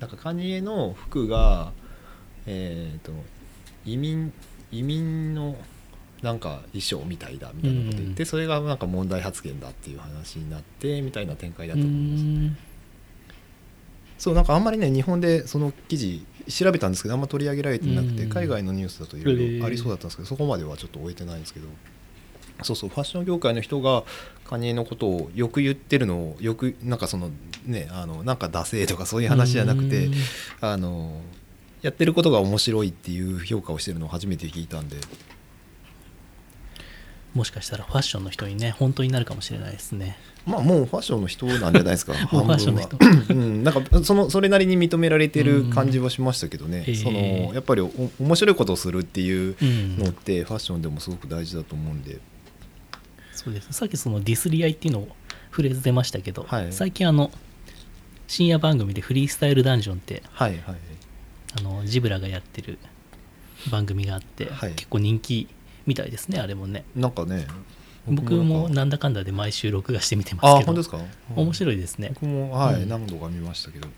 なんかカニエの服がえっ、と移民移民のなんか衣装みたいだみたいなこと言って、それがなんか問題発言だっていう話になってみたいな展開だと思います、うんそうなんかあんまりね日本でその記事調べたんですけどあんま取り上げられてなくて、うん海外のニュースだといろいろありそうだったんですけど、そこまではちょっと終えてないんですけどそうそうファッション業界の人がカニエのことをよく言ってるのをよくなんかそのねあのなんかダセーとかそういう話じゃなくてうんあのやってることが面白いっていう評価をしてるのを初めて聞いたんで。もしかしたらファッションの人にね本当になるかもしれないですね。まあもうファッションの人なんじゃないですか。もうファッションの人。うん、なんかそのそれなりに認められてる感じはしましたけどね、うん。そのやっぱりお面白いことをするっていううん。のってファッションでもすごく大事だと思うんで、そうです。さっきそのディスり合いっていうのをフレーズ出ましたけど、はい。最近あの深夜番組でフリースタイルダンジョンってはいはい。あのジブラがやってる番組があって、はい。結構人気みたいですねあれもね。なんかね僕もなんだかんだで毎週録画して見てあますけど本当ですか？面い白いですね。僕もはい、うん。何度か見ましたけど。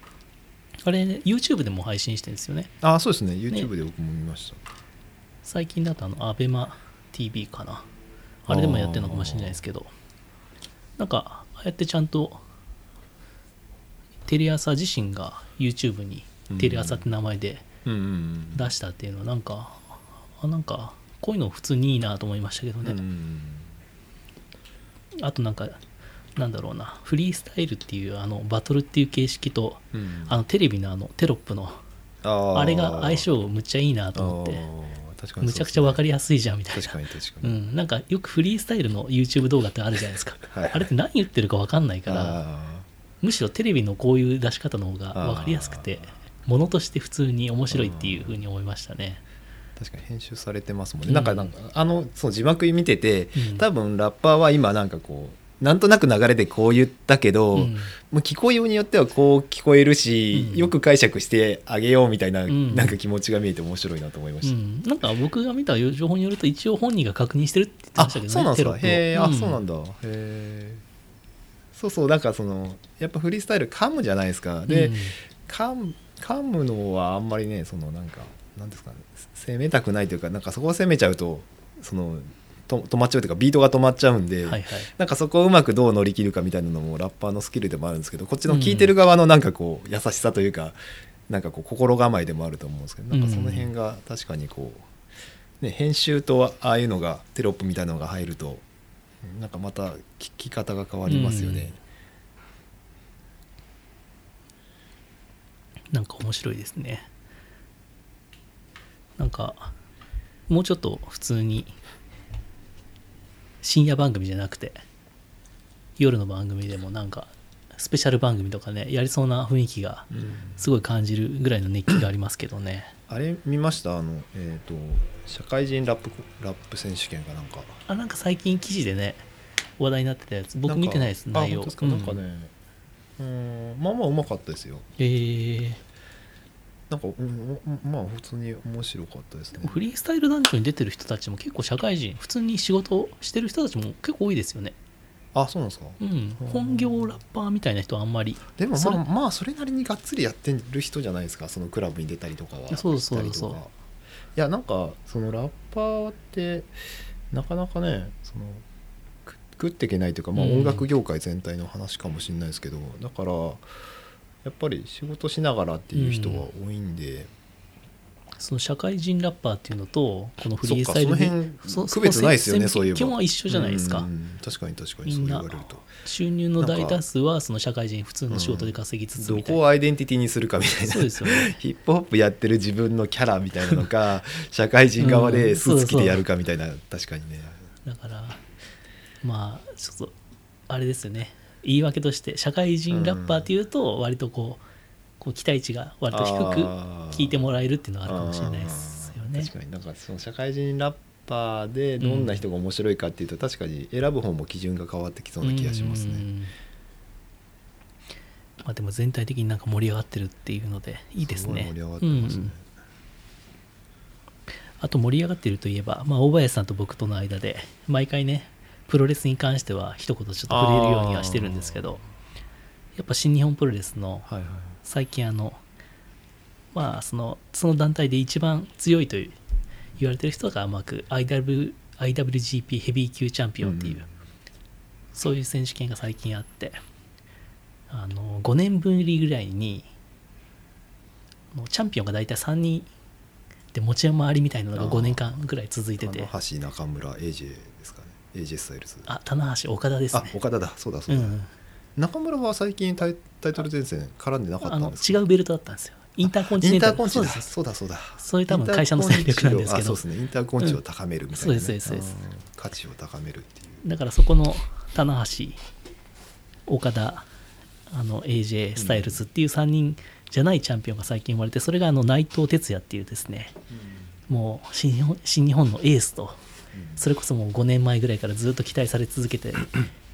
あれ YouTube でも配信してるんですよね。あそうですね。YouTube で僕も見ました、最近だとあの ABEMATV かな。あれでもやってるのかもしれないですけど。なんかああやってちゃんとテレ朝自身が YouTube にテレ朝って名前で出したっていうのはなんかあなんかこういうの普通にいいなと思いましたけどね、うんあとなんかなんだろうな。フリースタイルっていうあのバトルっていう形式とうん。あのテレビのあのテロップのあれが相性むっちゃいいなと思って。確かにむちゃくちゃ分かりりやすいじゃんみたいな。確かに確かに、うん、なんかよくフリースタイルの YouTube 動画ってあるじゃないですか。はいあれって何言ってるか分かんないからあむしろテレビのこういう出し方の方が分かりやすくてものとして普通に面白いっていうふうに思いましたね。ー確かに編集されてますもんね、うんなん。かなんかあのそう字幕見てて、うん。多分ラッパーは今なんかこうなんとなく流れでこう言ったけど、うん。もう聞こえようによってはこう聞こえるし、うん。よく解釈してあげようみたいな、ん。なんか気持ちが見えて面白いなと思いました、うん、なんか僕が見た情報によると一応本人が確認してるって言ってあましたけどねそうなんですか。へえ、あうん。そうなんだ。へえそうそうなんかそのやっぱフリースタイル噛むじゃないですか。で、うん。噛む噛むのはあんまりねそのなんかなんですかね攻めたくないというかなんかそこを攻めちゃうとそのと止まっちゃうというかビートが止まっちゃうんで、はいはい。なんかそこをうまくどう乗り切るかみたいなのもラッパーのスキルでもあるんですけどこっちの聞いてる側のなんかこう優しさというかなんかこう心構えでもあると思うんですけどなんかその辺が確かにこう、ね、編集とああいうのがテロップみたいなのが入るとなんかまた聞き方が変わりますよね。なんか面白いですね。なんかもうちょっと普通に深夜番組じゃなくて夜の番組でもなんかスペシャル番組とかねやりそうな雰囲気がうん。すごい感じるぐらいの熱気がありますけどねあれ見ました？あの、えー、と社会人ラップラップ選手権かなんか。あなんか最近記事でね話題になってたやつ。僕見てないです内容。なんかあ本当ですか、うん。なんかねうんまあまあうまかったですよ。えー。なんか、うん、おまあ普通に面白かったですね。フリースタイルダンジョンに出てる人たちも結構社会人普通に仕事をしてる人たちも結構多いですよねあそうなんですか？うん。本業ラッパーみたいな人はあんまり。でもまあまあそれなりにがっつりやってる人じゃないですか？そのクラブに出たりとかは。そうそうそう。いやなんかそのラッパーってなかなかねそのく食っていけないというか、まあ、うん。音楽業界全体の話かもしれないですけど、だからやっぱり仕事しながらっていう人が多いんで、その社会人ラッパーっていうのとこのフリースタイルので辺区別ないですよねそういえば。基本は一緒じゃないですか、うん確かに確かにそう言われると。収入の大多数はその社会人普通の仕事で稼ぎつつどみたいな、こをアイデンティティにするかみたいな。そうですよね。ヒップホップやってる自分のキャラみたいなのか社会人側でスーツ着てやるかみたいな、確かにね。だからまあちょっとあれですよね。言い訳として社会人ラッパーっていうと割とこうこう期待値が割と低く聞いてもらえるっていうのがあるかもしれないですよね。確かになんかその社会人ラッパー。でどん。な人が面白いかっていうと、確かに選ぶ方も基準が変わってきそうな気がしますね。うん。まあでも全体的になんか盛り上がってるっていうのでいいですね。ご盛り上がってますね。うん。あと盛り上がってるといえば、まあ、大林さんと僕との間で毎回ねプロレスに関しては一言ちょっと触れるようにはしてるんですけどやっぱ新日本プロレスの最近あのまあそのその団体で一番強いという言われてる人がうまく IW IWGP ヘビー級チャンピオンっていう、うん。そういう選手権が最近あってあの5年ぶりぐらいにチャンピオンが大体3人で持ち回りみたいなのがあー。5年間ぐらい続いてて。棚橋中村 AJ ですかね。AJ スタイルズ。あ棚橋岡田ですあね岡田だ。そうだそううだ、ん中村は最近タイタイトル前線絡んでなかったんです違うベルトだったんですよ。インターコンチネンタル。そうです。そうだそうだ。そういう多分会社の戦略なんですけど。そうですね。インターコンチを高めるみたいな、ね。うんそうですそうです。うん。価値を高めるっていう。だからそこの棚橋岡田あの AJ スタイルズっていう3人じゃないチャンピオンが最近生まれてそれがあの内藤哲也っていうですね。もう新日本新日本のエースと。それこそもう5年前ぐらいからずっと期待され続けて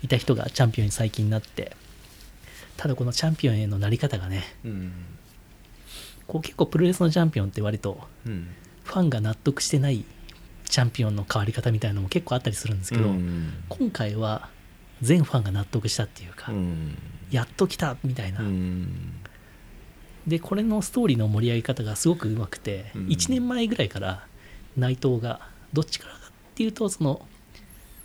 いた人がチャンピオンに最近なってただこのチャンピオンへのなり方がねうん。こう結構プロレスのチャンピオンって割とうん。ファンが納得してないチャンピオンの変わり方みたいなのも結構あったりするんですけど、うん。今回は全ファンが納得したっていうか、うん。やっと来たみたいな、うん。でこれのストーリーの盛り上げ方がすごくうまくて、うん。1年前ぐらいから内藤がどっちからかっていうとその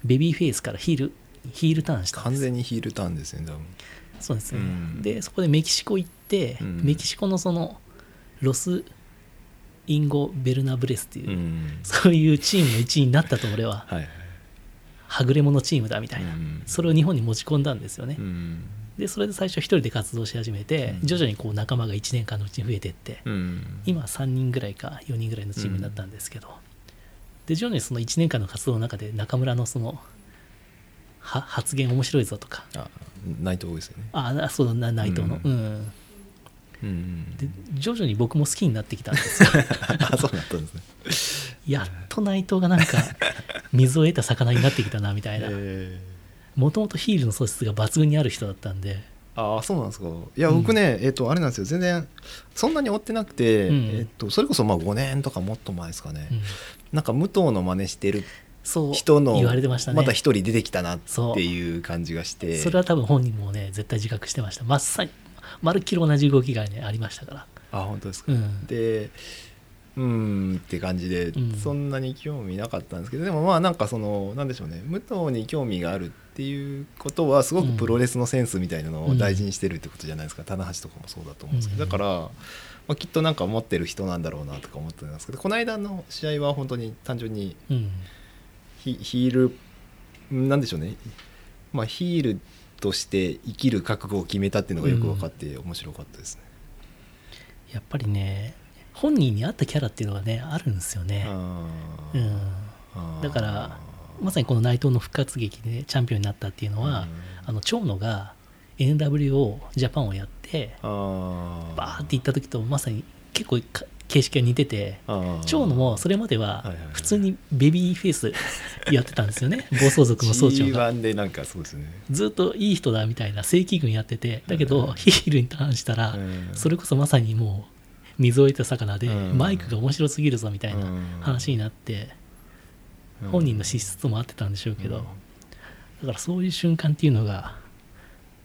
ベビーフェイスからヒールヒールターンしたん完です全にヒールターンですね多分。そうですね、うん。でそこでメキシコ行って、うん。メキシコのそのロス・インゴベルナブレスっていう、うん。そういうチームの一員になったと俺は。はいはぐれ者チームだみたいな、うん。それを日本に持ち込んだんですよね、うん。でそれで最初一人で活動し始めて、うん。徐々にこう仲間が1年間のうちに増えていって、うん。今3人ぐらいか4人ぐらいのチームになったんですけど、で徐々にその1年間の活動の中で中村のそのは発言面白いぞとか。あ内藤ですよね。ああそうだな内藤の、ううん。うんで徐々に僕も好きになってきたんですよ。あそうだったんですね。やっと内藤がなんか水を得た魚になってきたなみたいな。えもともとヒールの素質が抜群にある人だったんで。ああそうなんですか。いやうん。僕ね、えっとあれなんですよ。全然そんなに追ってなくて、うん。えっとそれこそまあ5年とかもっと前ですかね、うん。なんか武藤の真似してる人の言われてましたね。た一人出てきたなっていう感じがして。それは多分本人もね絶対自覚してました。まっさにまるっきり同じ動きがねありましたから。あ本当ですか、うん。でうーんって感じで、うん。そんなに興味なかったんですけどでもまあなんかそのなんでしょうね。武藤に興味があるっていうことはすごくプロレスのセンスみたいなのを大事にしてるってことじゃないですか、棚橋とかもそうだと思うんですけど、うん。だから、まあ、きっとなんか持ってる人なんだろうなとか思ってたんですけどこの間の試合は本当に単純にうんヒヒールなんでしょうね。まあヒールとして生きる覚悟を決めたっていうのがよく分かって面白かったですね。やっぱりね本人に合ったキャラっていうのがねあるんですよね、あうー。ん、だからまさにこの内藤の復活劇でチャンピオンになったっていうのは、あの長野が NWO ジャパンをやってバーって行った時とまさに結構か形式が似ててあー。長野もそれまでは普通にベビーフェイスやってたんですよね。暴走族の総長が G1 でなんかそうですね。ずっといい人だみたいな正規軍やっててだけうん。どヒールにターンしたらうん。それこそまさにもう水を得た魚でうん。マイクが面白すぎるぞみたいなうん。話になって本人の資質も合ってたんでしょうけどだからそういう瞬間っていうのが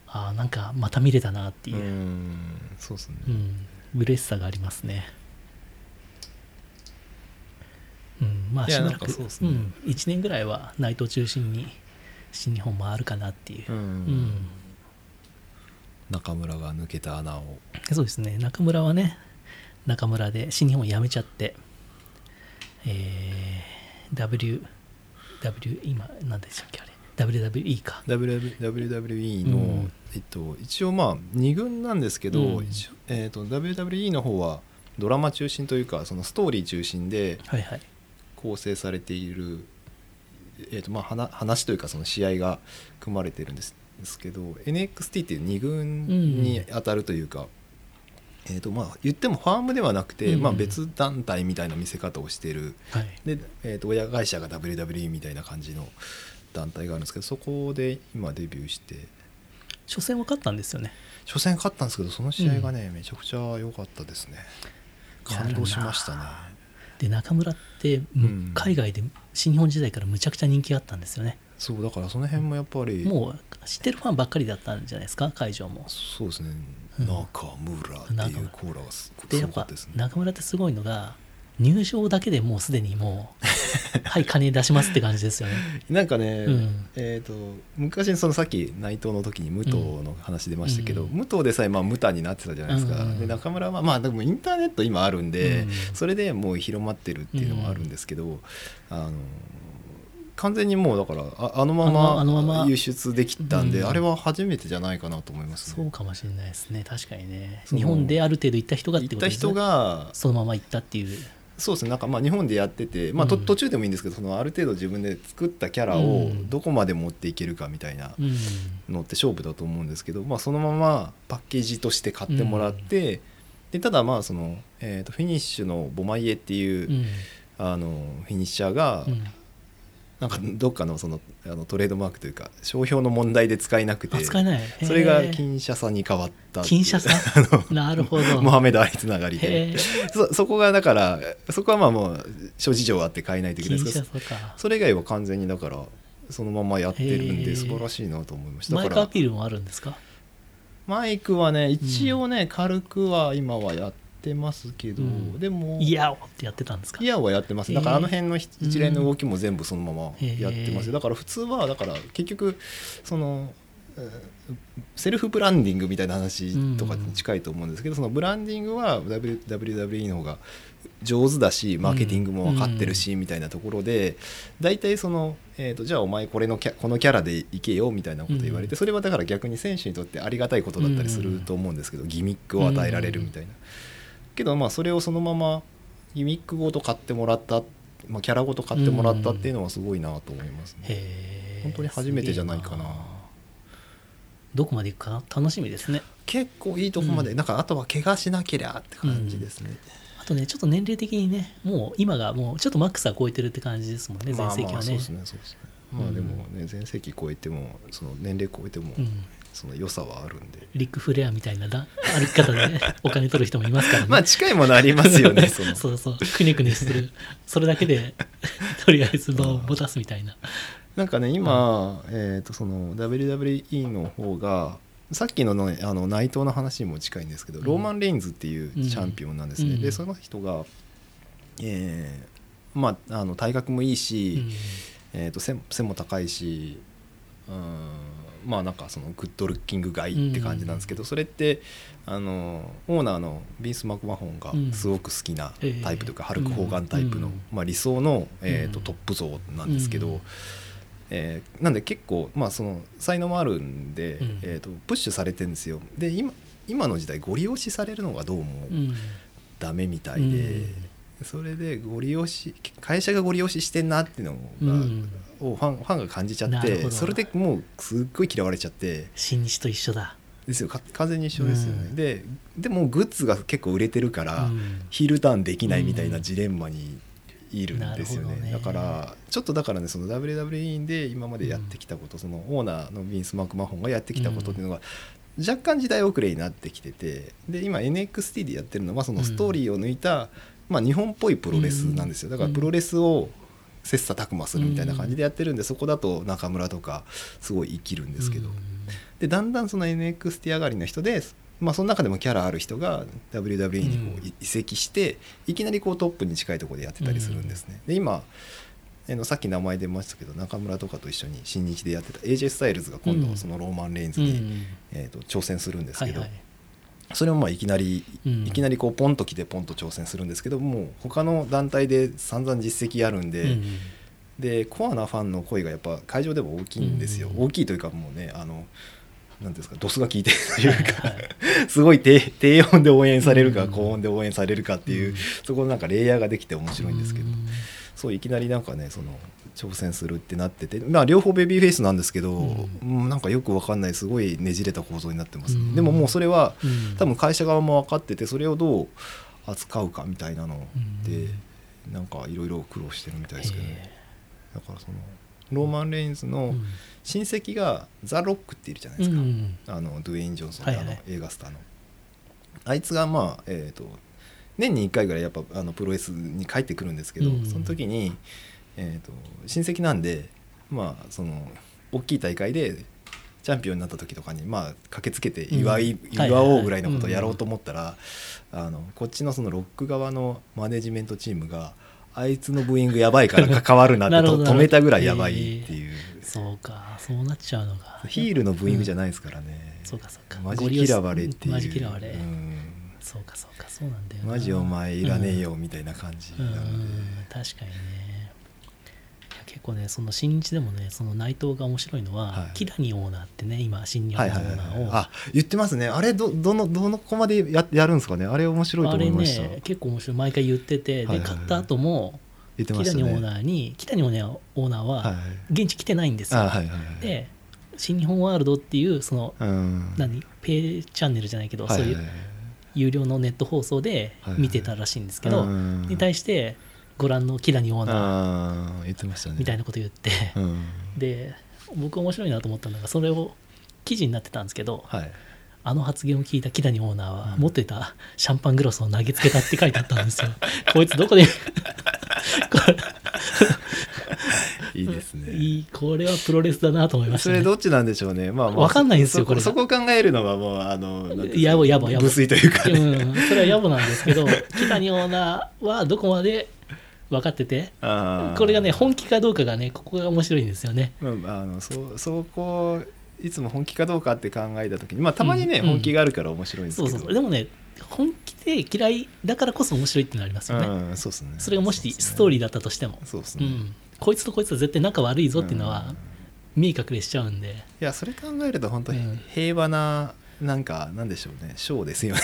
ああなんかまた見れたなっていう。う、ん。そうですね。うん、嬉しさがありますね。うん、まあしばらく、なんかそうん、1年ぐらいは内藤中心に新日本もあるかなっていう、うん。うん。中村が抜けた穴を。そうですね。中村はね中村で新日本辞めちゃってえー、W W 今何でしたっけあれ。WWE か。WW WWE の、うん。えっと、一応まあ2軍なんですけど、うん。えっと WWE の方はドラマ中心というかそのストーリー中心ではいはい構成されている、えっとまあ、話話というかその試合が組まれてるんですですけど NXT っていう2軍に当たるというか、えっとまあ言ってもファームではなくて、うんまあ、別団体みたいな見せ方をしている。はい。で、えー、と親会社が WWE みたいな感じの団体があるんですけどそこで今デビューして。初戦分かったんですよね。初戦勝ったんですけどその試合がね、めちゃくちゃ良かったですね。感動しましたねで中村って、ん。海外で新日本時代からむちゃくちゃ人気があったんですよね。そうだからその辺もやっぱり。もう知ってるファンばっかりだったんじゃないですか？会場も。そうですね、うん。中村っていうコーラがすごかったですね。中村ってすごいのが入場だけでもうすでにもう はい金出しますって感じですよね。なんかね、うん。えー、と昔そのさっき内藤の時に武藤の話出ましたけど、うん。武藤でさえまあ無駄になってたじゃないですか、うん。で中村はまあでもインターネット今あるんで、うん。それでもう広まってるっていうのもあるんですけど、あの完全にもうだからああのまま輸出できたんで、うん。あれは初めてじゃないかなと思いますね。そうかもしれないですね。確かにね。日本である程度行った人がって行ったことですね。人がそのまま行ったっていうそうですね。なんかまあ日本でやってて、まあ、とうん。途中でもいいんですけどそのある程度自分で作ったキャラうをん。どこまで持っていけるかみたいなうん。のって勝負だと思うんですけど、まあ、そのままパッケージとして買ってもらって、でただまあその、えー、とフィニッシュのボマイエっていう、うん。あのフィニッシャーが、うんなんかどっかのそのあのトレードマークというか商標の問題で使えなくてあ使えない。それが金シャサに変わった金シャサなるほど。モハメド・アリつながりへでえ。そそこがだからそこはまあもう諸事情あって変えないといけない金ですけどそれ以外は完全にだからそのままやってるんで素晴らしいなと思いました。マイクだからアピールもあるんですか？マイクはね一応ね、軽くは今はやってますけど、うん。でもイヤオってやってたんですか？イヤーはやってます。だからあの辺の一連の動きも全部そのままやってます。だから普通はだから結局そのうんセルフブランディングみたいな話とかに近いと思うんですけど、そのブランディングは WWE の方が上手だしマーケティングも分かってるし、みたいなところで大体その、えー、とじゃあお前これのキャこのキャラでいけよみたいなこと言われて、うん。それはだから逆に選手にとってありがたいことだったりすると思うんですけど、ギミックを与えられるみたいな。けどまあそれをそのままギミックごと買ってもらった、まあ、キャラごと買ってもらったっていうのはすごいなと思いますね。へえ本当に初めてじゃないかな。どこまで行くかな？楽しみですね。結構いいとこまで、うん。なんかあとは怪我しなけりゃって感じですね。あとねちょっと年齢的にねもう今がもうちょっとマックスは超えてるって感じですもんねまあまあそう全盛期はね。ですねそうですね。まあでもね全盛期超えてもその年齢超えてもうんその良さはあるんで。リック・フレアみたいなだ歩き方でねお金取る人もいますからね。まあ近いものありますよね。そうそう。くねくねする。それだけで とりあえず場を持たすみたいな。なんかね今、えー、とその WWE の方がさっきの,、ね、あの内藤の話にも近いんですけど、うん。ローマン・レインズっていうチャンピオンなんですね、うん。でその人が、えーまあ、あの体格もいいし、えー、と背背も高いしうんまあなんかそのグッドルッキングガイって感じなんですけど、それってあのオーナーのビンス・マクマホンがすごく好きなタイプというか、ええハルク・ホーガンタイプの、うん。まあ、理想の、えー、とうん。トップ像なんですけど、うん。えーなんで結構、まあ、その才能もあるんで、うん。えー、とプッシュされてるんですよ。で今今の時代ご利用しされるのがどうもうん。ダメみたいで、それでご利用し会社がご利用ししてんなっていうのが、うんをファンファンが感じちゃってそれでもうすっごい嫌われちゃって。新日と一緒だ。ですよ。か完全に一緒ですよね、うん。ででもグッズが結構売れてるから、うん。ヒールターンできないみたいなジレンマにいるんですよね,、なるほどね。だからちょっとだからねその WWE で今までやってきたこと、そのオーナーのビンス・マクマホンがやってきたことっていうのが、若干時代遅れになってきててで今 NXT でやってるのはそのストーリーを抜いた、まあ、日本っぽいプロレスなんですよ。だからプロレスを切磋琢磨するみたいな感じでやってるんでそこだと中村とかすごい生きるんですけど、うん。でだんだんその NXT 上がりの人で、まあ、その中でもキャラある人が WWE にこう移籍していきなりこうトップに近いところでやってたりするんですね。で今あのさっき名前出ましたけど中村とかと一緒に新日でやってた AJ スタイルズが今度そのローマン・レインズに、うん。えー、と挑戦するんですけど、それもまあいきなり、うん。いきなりこうポンと来てポンと挑戦するんですけどもう他の団体で散々実績あるんで。うんでコアなファンの声がやっぱ会場でも大きいんですよ、うん大きいというかもうねあのなんですかドスが効いてるというか、は いすごい低低音で応援されるか、うん高音で応援されるかっていう、うんそこのなんかレイヤーができて面白いんですけど、うん。そういきなりなんかねその挑戦するってなってて、まあ、両方ベビーフェイスなんですけど、ううん。なんかよくわかんないすごいねじれた構造になってますね、うん。でももうそれはうん。多分会社側も分かっててそれをどう扱うかみたいなので、なんかいろいろ苦労してるみたいですけどね。だからそのローマン・レインズへのー親戚がザ・ロックっているじゃないですか、うん。あのドゥエイン・ジョンソン、はいはい。あの映画スターの。あいつがまあえっ、と年に1回ぐらいやっぱあのプロレスに帰ってくるんですけど、うん。その時に、えー、と親戚なんでまあその大きい大会でチャンピオンになった時とかにまあ駆けつけて祝い、うんはい祝おうぐらいのことをやろうと思ったら、あのこっちのそのロック側のマネジメントチームがあいつのブーイングやばいから関 わるなって止めたぐらいやばいっていう、そうか。そうなっちゃうのがヒールのブーイングじゃない、ですからね、そうかそうか。マジ嫌われっていう。マジ嫌われ。うん。そうかそうか。そうなんだよな。マジお前いらねえよみたいな感じうん、なので、うん。確かにね結構ねその新日でもねその内藤が面白いのは、はい。キラニオーナーってね今新日はい本のはいはいオーナーを、あ言ってますね。あれどどのどの子までややるんですかね？あれ面白いとあれ思いました、ね結構面白い毎回言ってて、はいはいはい。で買った後も言ってましたね。キラニオーナーにキラニオーナーオーナーはい。は現地来てないんですよ、あはいはいはいで新日本ワールドっていうそのうん。何？ペイチャンネルじゃないけど、はいはいそういう有料のネット放送で見てたらしいんですけど、うん。に対してご覧の木谷オーナー言ってましたね。みたいなこと言って、うん。で僕面白いなと思ったのがそれを記事になってたんですけどはい。あの発言を聞いた木谷オーナーはうん。持ってたシャンパングラスを投げつけたって書いてあったんですよ。こいつどこで こ いいですね。れいいこれはプロレスだなと思いましたね。それどっちなんでしょうね。まあまあわかんないんですよそこれが。そこを考えるのはもうあのやぼやぼやぼ無粋というかね、うん、それは野暮なんですけど木谷オーナーはどこまで分かってて。これがね本気かどうかがねここが面白いんですよね。まあ、あのそうそこいつも本気かどうかって考えた時にまあたまにね、うん本気があるから面白いんですけど。そうそうでもね本気で嫌いだからこそ面白いってのありますよね、うんそうですね。それがもしストーリーだったとしても。そうですね。うん、こいつとこいつは絶対仲悪いぞっていうのはうん。見え隠れしちゃうんで、いやそれ考えると本当にうん。平和ななんかなんでしょうね。ショーですよね。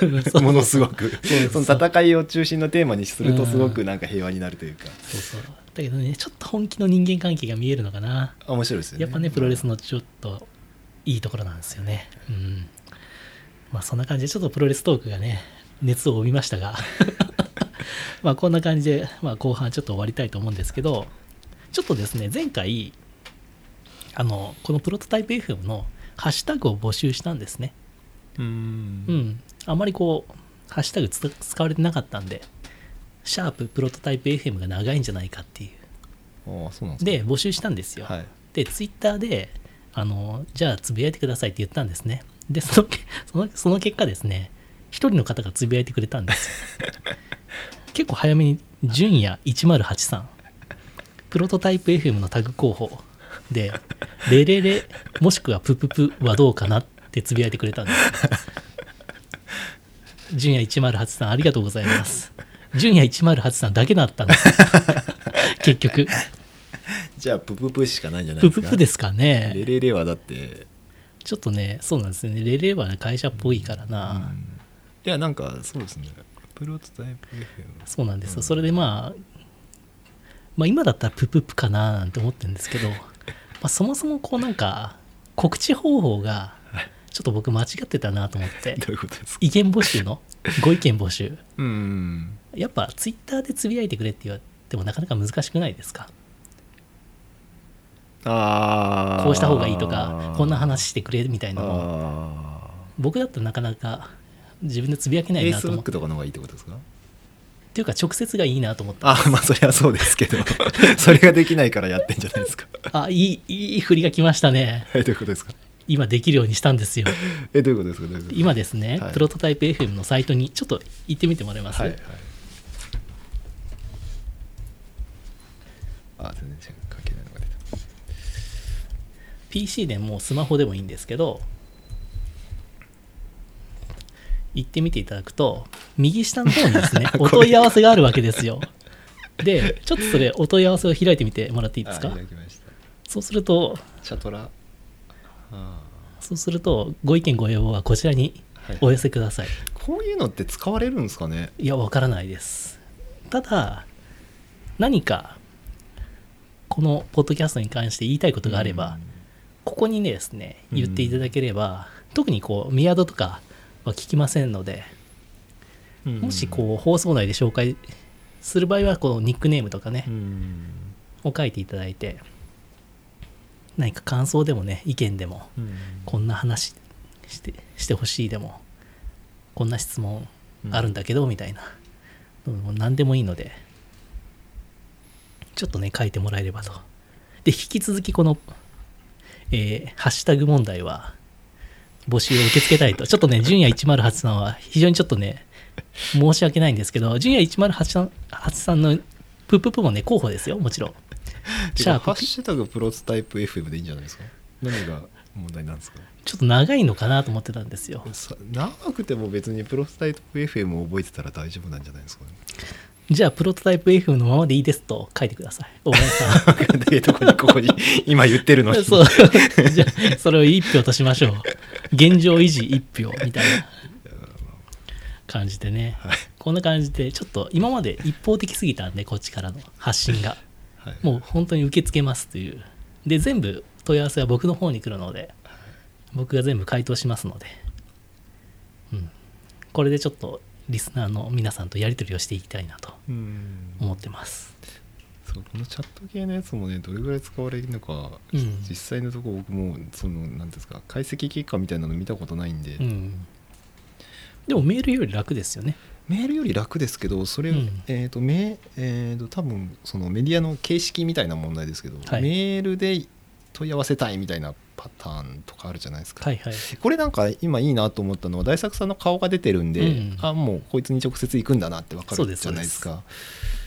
ものすごく。その戦いを中心のテーマにするとうんすごくなんか平和になるというか。そうそう。だけどねちょっと本気の人間関係が見えるのかな面白いですよね。やっぱねプロレスのちょっといいところなんですよね。うん。まあそんな感じでちょっとプロレストークがね熱を帯びましたが。まあこんな感じで、まあ、後半ちょっと終わりたいと思うんですけどちょっとですね前回あのこのプロトタイプ FM のハッシュタグを募集したんですね。うん。うん。あまりこうハッシュタグつ使われてなかったんでシャーププロトタイプ FM が長いんじゃないかっていう。ああそうなんですかで募集したんですよ、はい。でツイッターであのじゃあつぶやいてくださいって言ったんですね。でその そのその結果ですね一人の方がつぶやいてくれたんですよ。結構早めに純也1083プロトタイプ FM のタグ候補でレレレもしくはプププはどうかなってつぶやいてくれたんです。純也108さんありがとうございます。純也108さんだけだったんです。結局。じゃあプププしかないんじゃないプですか？ププですかね。レレレはだって。ちょっとね、そうなんですよね。レレは会社っぽいからな。うん。いやなんかそうですね。プロトタイプ FM そうなんですよ。うんそれでまあ、まあ今だったらプププかななんて思ってるんですけど、まあそもそもこうなんか、告知方法が、ちょっと僕間違ってたなと思って、どういうことですか？意見募集の、ご意見募集。うん。やっぱツイッターでつぶやいてくれって言われてもなかなか難しくないですか？ああこうした方がいいとか、こんな話してくれみたいなの。僕だったらなかなか自分でつぶやけあないなと思って。Facebook とかの方がいいってことですか？っていうか直接がいいなと思った。ああまあそりゃそうですけど。それができないからやってんじゃないですか。あ、いい、いい振りが来ましたね。はいどういうことですか？今できるようにしたんですよ。えどういうことですか？どういうことですか？今ですね、はい。プロトタイプ FM のサイトにちょっと行ってみてもらえます、はいはい。あ全然関係ないのが出た。PC でもスマホでもいいんですけど、行ってみていただくと、右下の方にですね、お問い合わせがあるわけですよ。で、ちょっとそれ、お問い合わせを開いてみてもらっていいですか？そうすると、チャトラ。あそうすると、ご意見ご要望はこちらにお寄せください。こういうのって使われるんですかね？いや、わからないです。ただ、何か、このポッドキャストに関して言いたいことがあれば、ここにねですね、言っていただければ、特にこう、ミヤドとかは聞きませんので、うん。もしこう、放送内で紹介する場合は、このニックネームとかねう、ん。を書いていただいて、何か感想でもね、意見でも、うん。こんな話してしてほしいでも、こんな質問あるんだけど、みたいな、うん、何でもいいので、ちょっとね、書いてもらえればと。で、引き続きこの、えーハッシュタグ問題は、募集を受け付けたいと。ちょっとね、純也108さんは非常にちょっとね、申し訳ないんですけど、純也108さん8さんのプププもね、候補ですよ、もちろん。シシャープャハッシュタグプロトタイプ FM でいいんじゃないですか？何が問題なんですか？ちょっと長いのかなと思ってたんですよ。さ長くても別にプロトタイプ FM を覚えてたら大丈夫なんじゃないですかねじゃあ、プロトタイプ F のままでいいですと書いてください。大林さん。でどこにここに今言ってるの？に そう。じゃあ、それを一票としましょう。現状維持一票みたいな感じでね。はいこんな感じで、ちょっと今まで一方的すぎたんで、こっちからの発信が。はいもう本当に受け付けますという。で、全部問い合わせは僕の方に来るので、僕が全部回答しますので。うん。これでちょっとリスナーの皆さんとやり取りをしていきたいなとうん。思ってます。そうこのチャット系のやつもねどれぐらい使われるのか、うん。実際のところ僕もそのなんですか解析結果みたいなの見たことないんで、うん、でもメールより楽ですよね。メールより楽ですけどそれ、うん。えっ、とメえー、と多分そのメディアの形式みたいな問題ですけど、はい。メールで問い合わせたいみたいなパターンとかあるじゃないですか、はいはい。これなんか今いいなと思ったのは大作さんの顔が出てるんで、うんあもうこいつに直接行くんだなって分かるじゃないですか。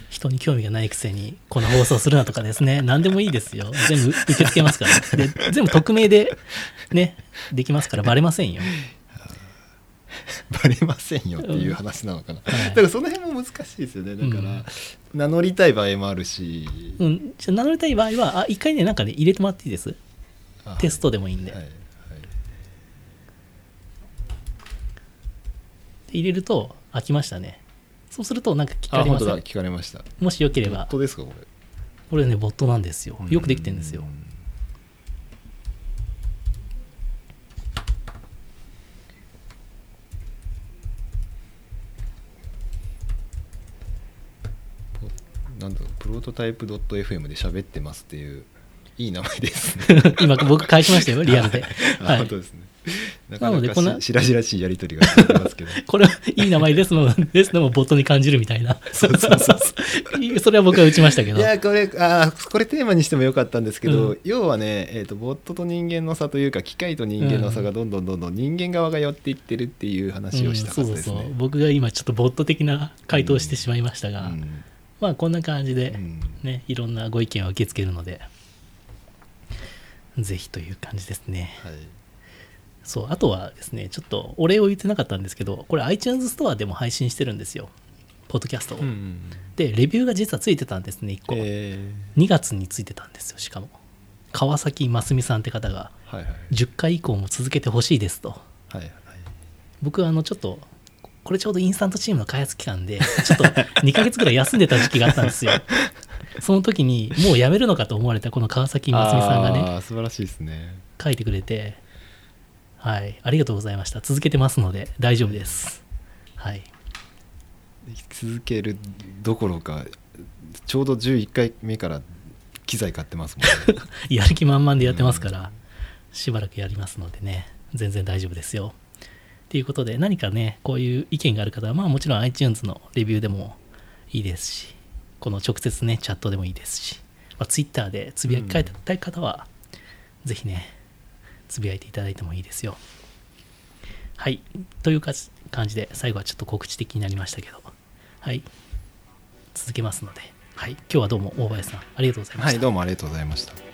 人に興味がないくせにこの放送するなとかですね。何でもいいですよ。全部受け付けますから。で全部匿名でねできますからバレませんよ バレませんよっていう話なのかな、はい。だからその辺も難しいですよね。だから、うん名乗りたい場合もあるし、うん。じゃあ名乗りたい場合はあ一回ねなんかね入れてもらっていいです？あテストでもいいんで,、はいはい。で入れると開きましたね。そうするとなんか聞かれません？聞かれました。もしよければ。本当ですかこれ？これねボットなんですよ。よくできてるんですよなんだろうプロトタイプ .fm で喋ってますっていういい名前ですね。今僕返しましたよリアルで。あはい。本当ですね。なかなのでこんななかし白々しいやり取りがますけど。これはいい名前ですの ですのもボットに感じるみたいな。そうそうそうそれは僕は打ちましたけど。いやこれあーこれテーマにしてもよかったんですけど、うん。要はね、えー、とボットと人間の差というか機械と人間の差がどんどんどんどん人間側が寄っていってるっていう話をしたはずですね。うん。そうそうそう。僕が今ちょっとボット的な回答をしてしまいましたが、うんまあこんな感じでうん。ね、いろんなご意見を受け付けるのでぜひという感じですね。はい。そうあとはですねちょっとお礼を言ってなかったんですけどこれ iTunes ストアでも配信してるんですよ。ポッドキャストを、うんでレビューが実はついてたんですね1個、え2月についてたんですよしかも。川崎真澄さんって方がーはいはい。10回以降も続けてほしいですと。はいはい。僕はあのちょっとこれちょうどインスタントチームの開発期間でちょっと2ヶ月ぐらい休んでた時期があったんですよ。その時にもう辞めるのかと思われたこの川崎真澄さんがね。素晴らしいですね。書いてくれてはい。ありがとうございました。続けてますので大丈夫です。はい。続けるどころかちょうど11回目から機材買ってますもんね。やる気満々でやってますから、しばらくやりますのでね、全然大丈夫ですよ。ということで、何かね、こういう意見がある方は、まあもちろん iTunes のレビューでもいいですし、この直接ね、チャットでもいいですし、まあ、Twitter でつぶやきたい方は、ぜひね、つぶやいていただいてもいいですよ。はい。というか感じで、最後はちょっと告知的になりましたけど、はい。続けますので、はい。今日はどうも大林さん、ありがとうございました。はいどうもありがとうございました。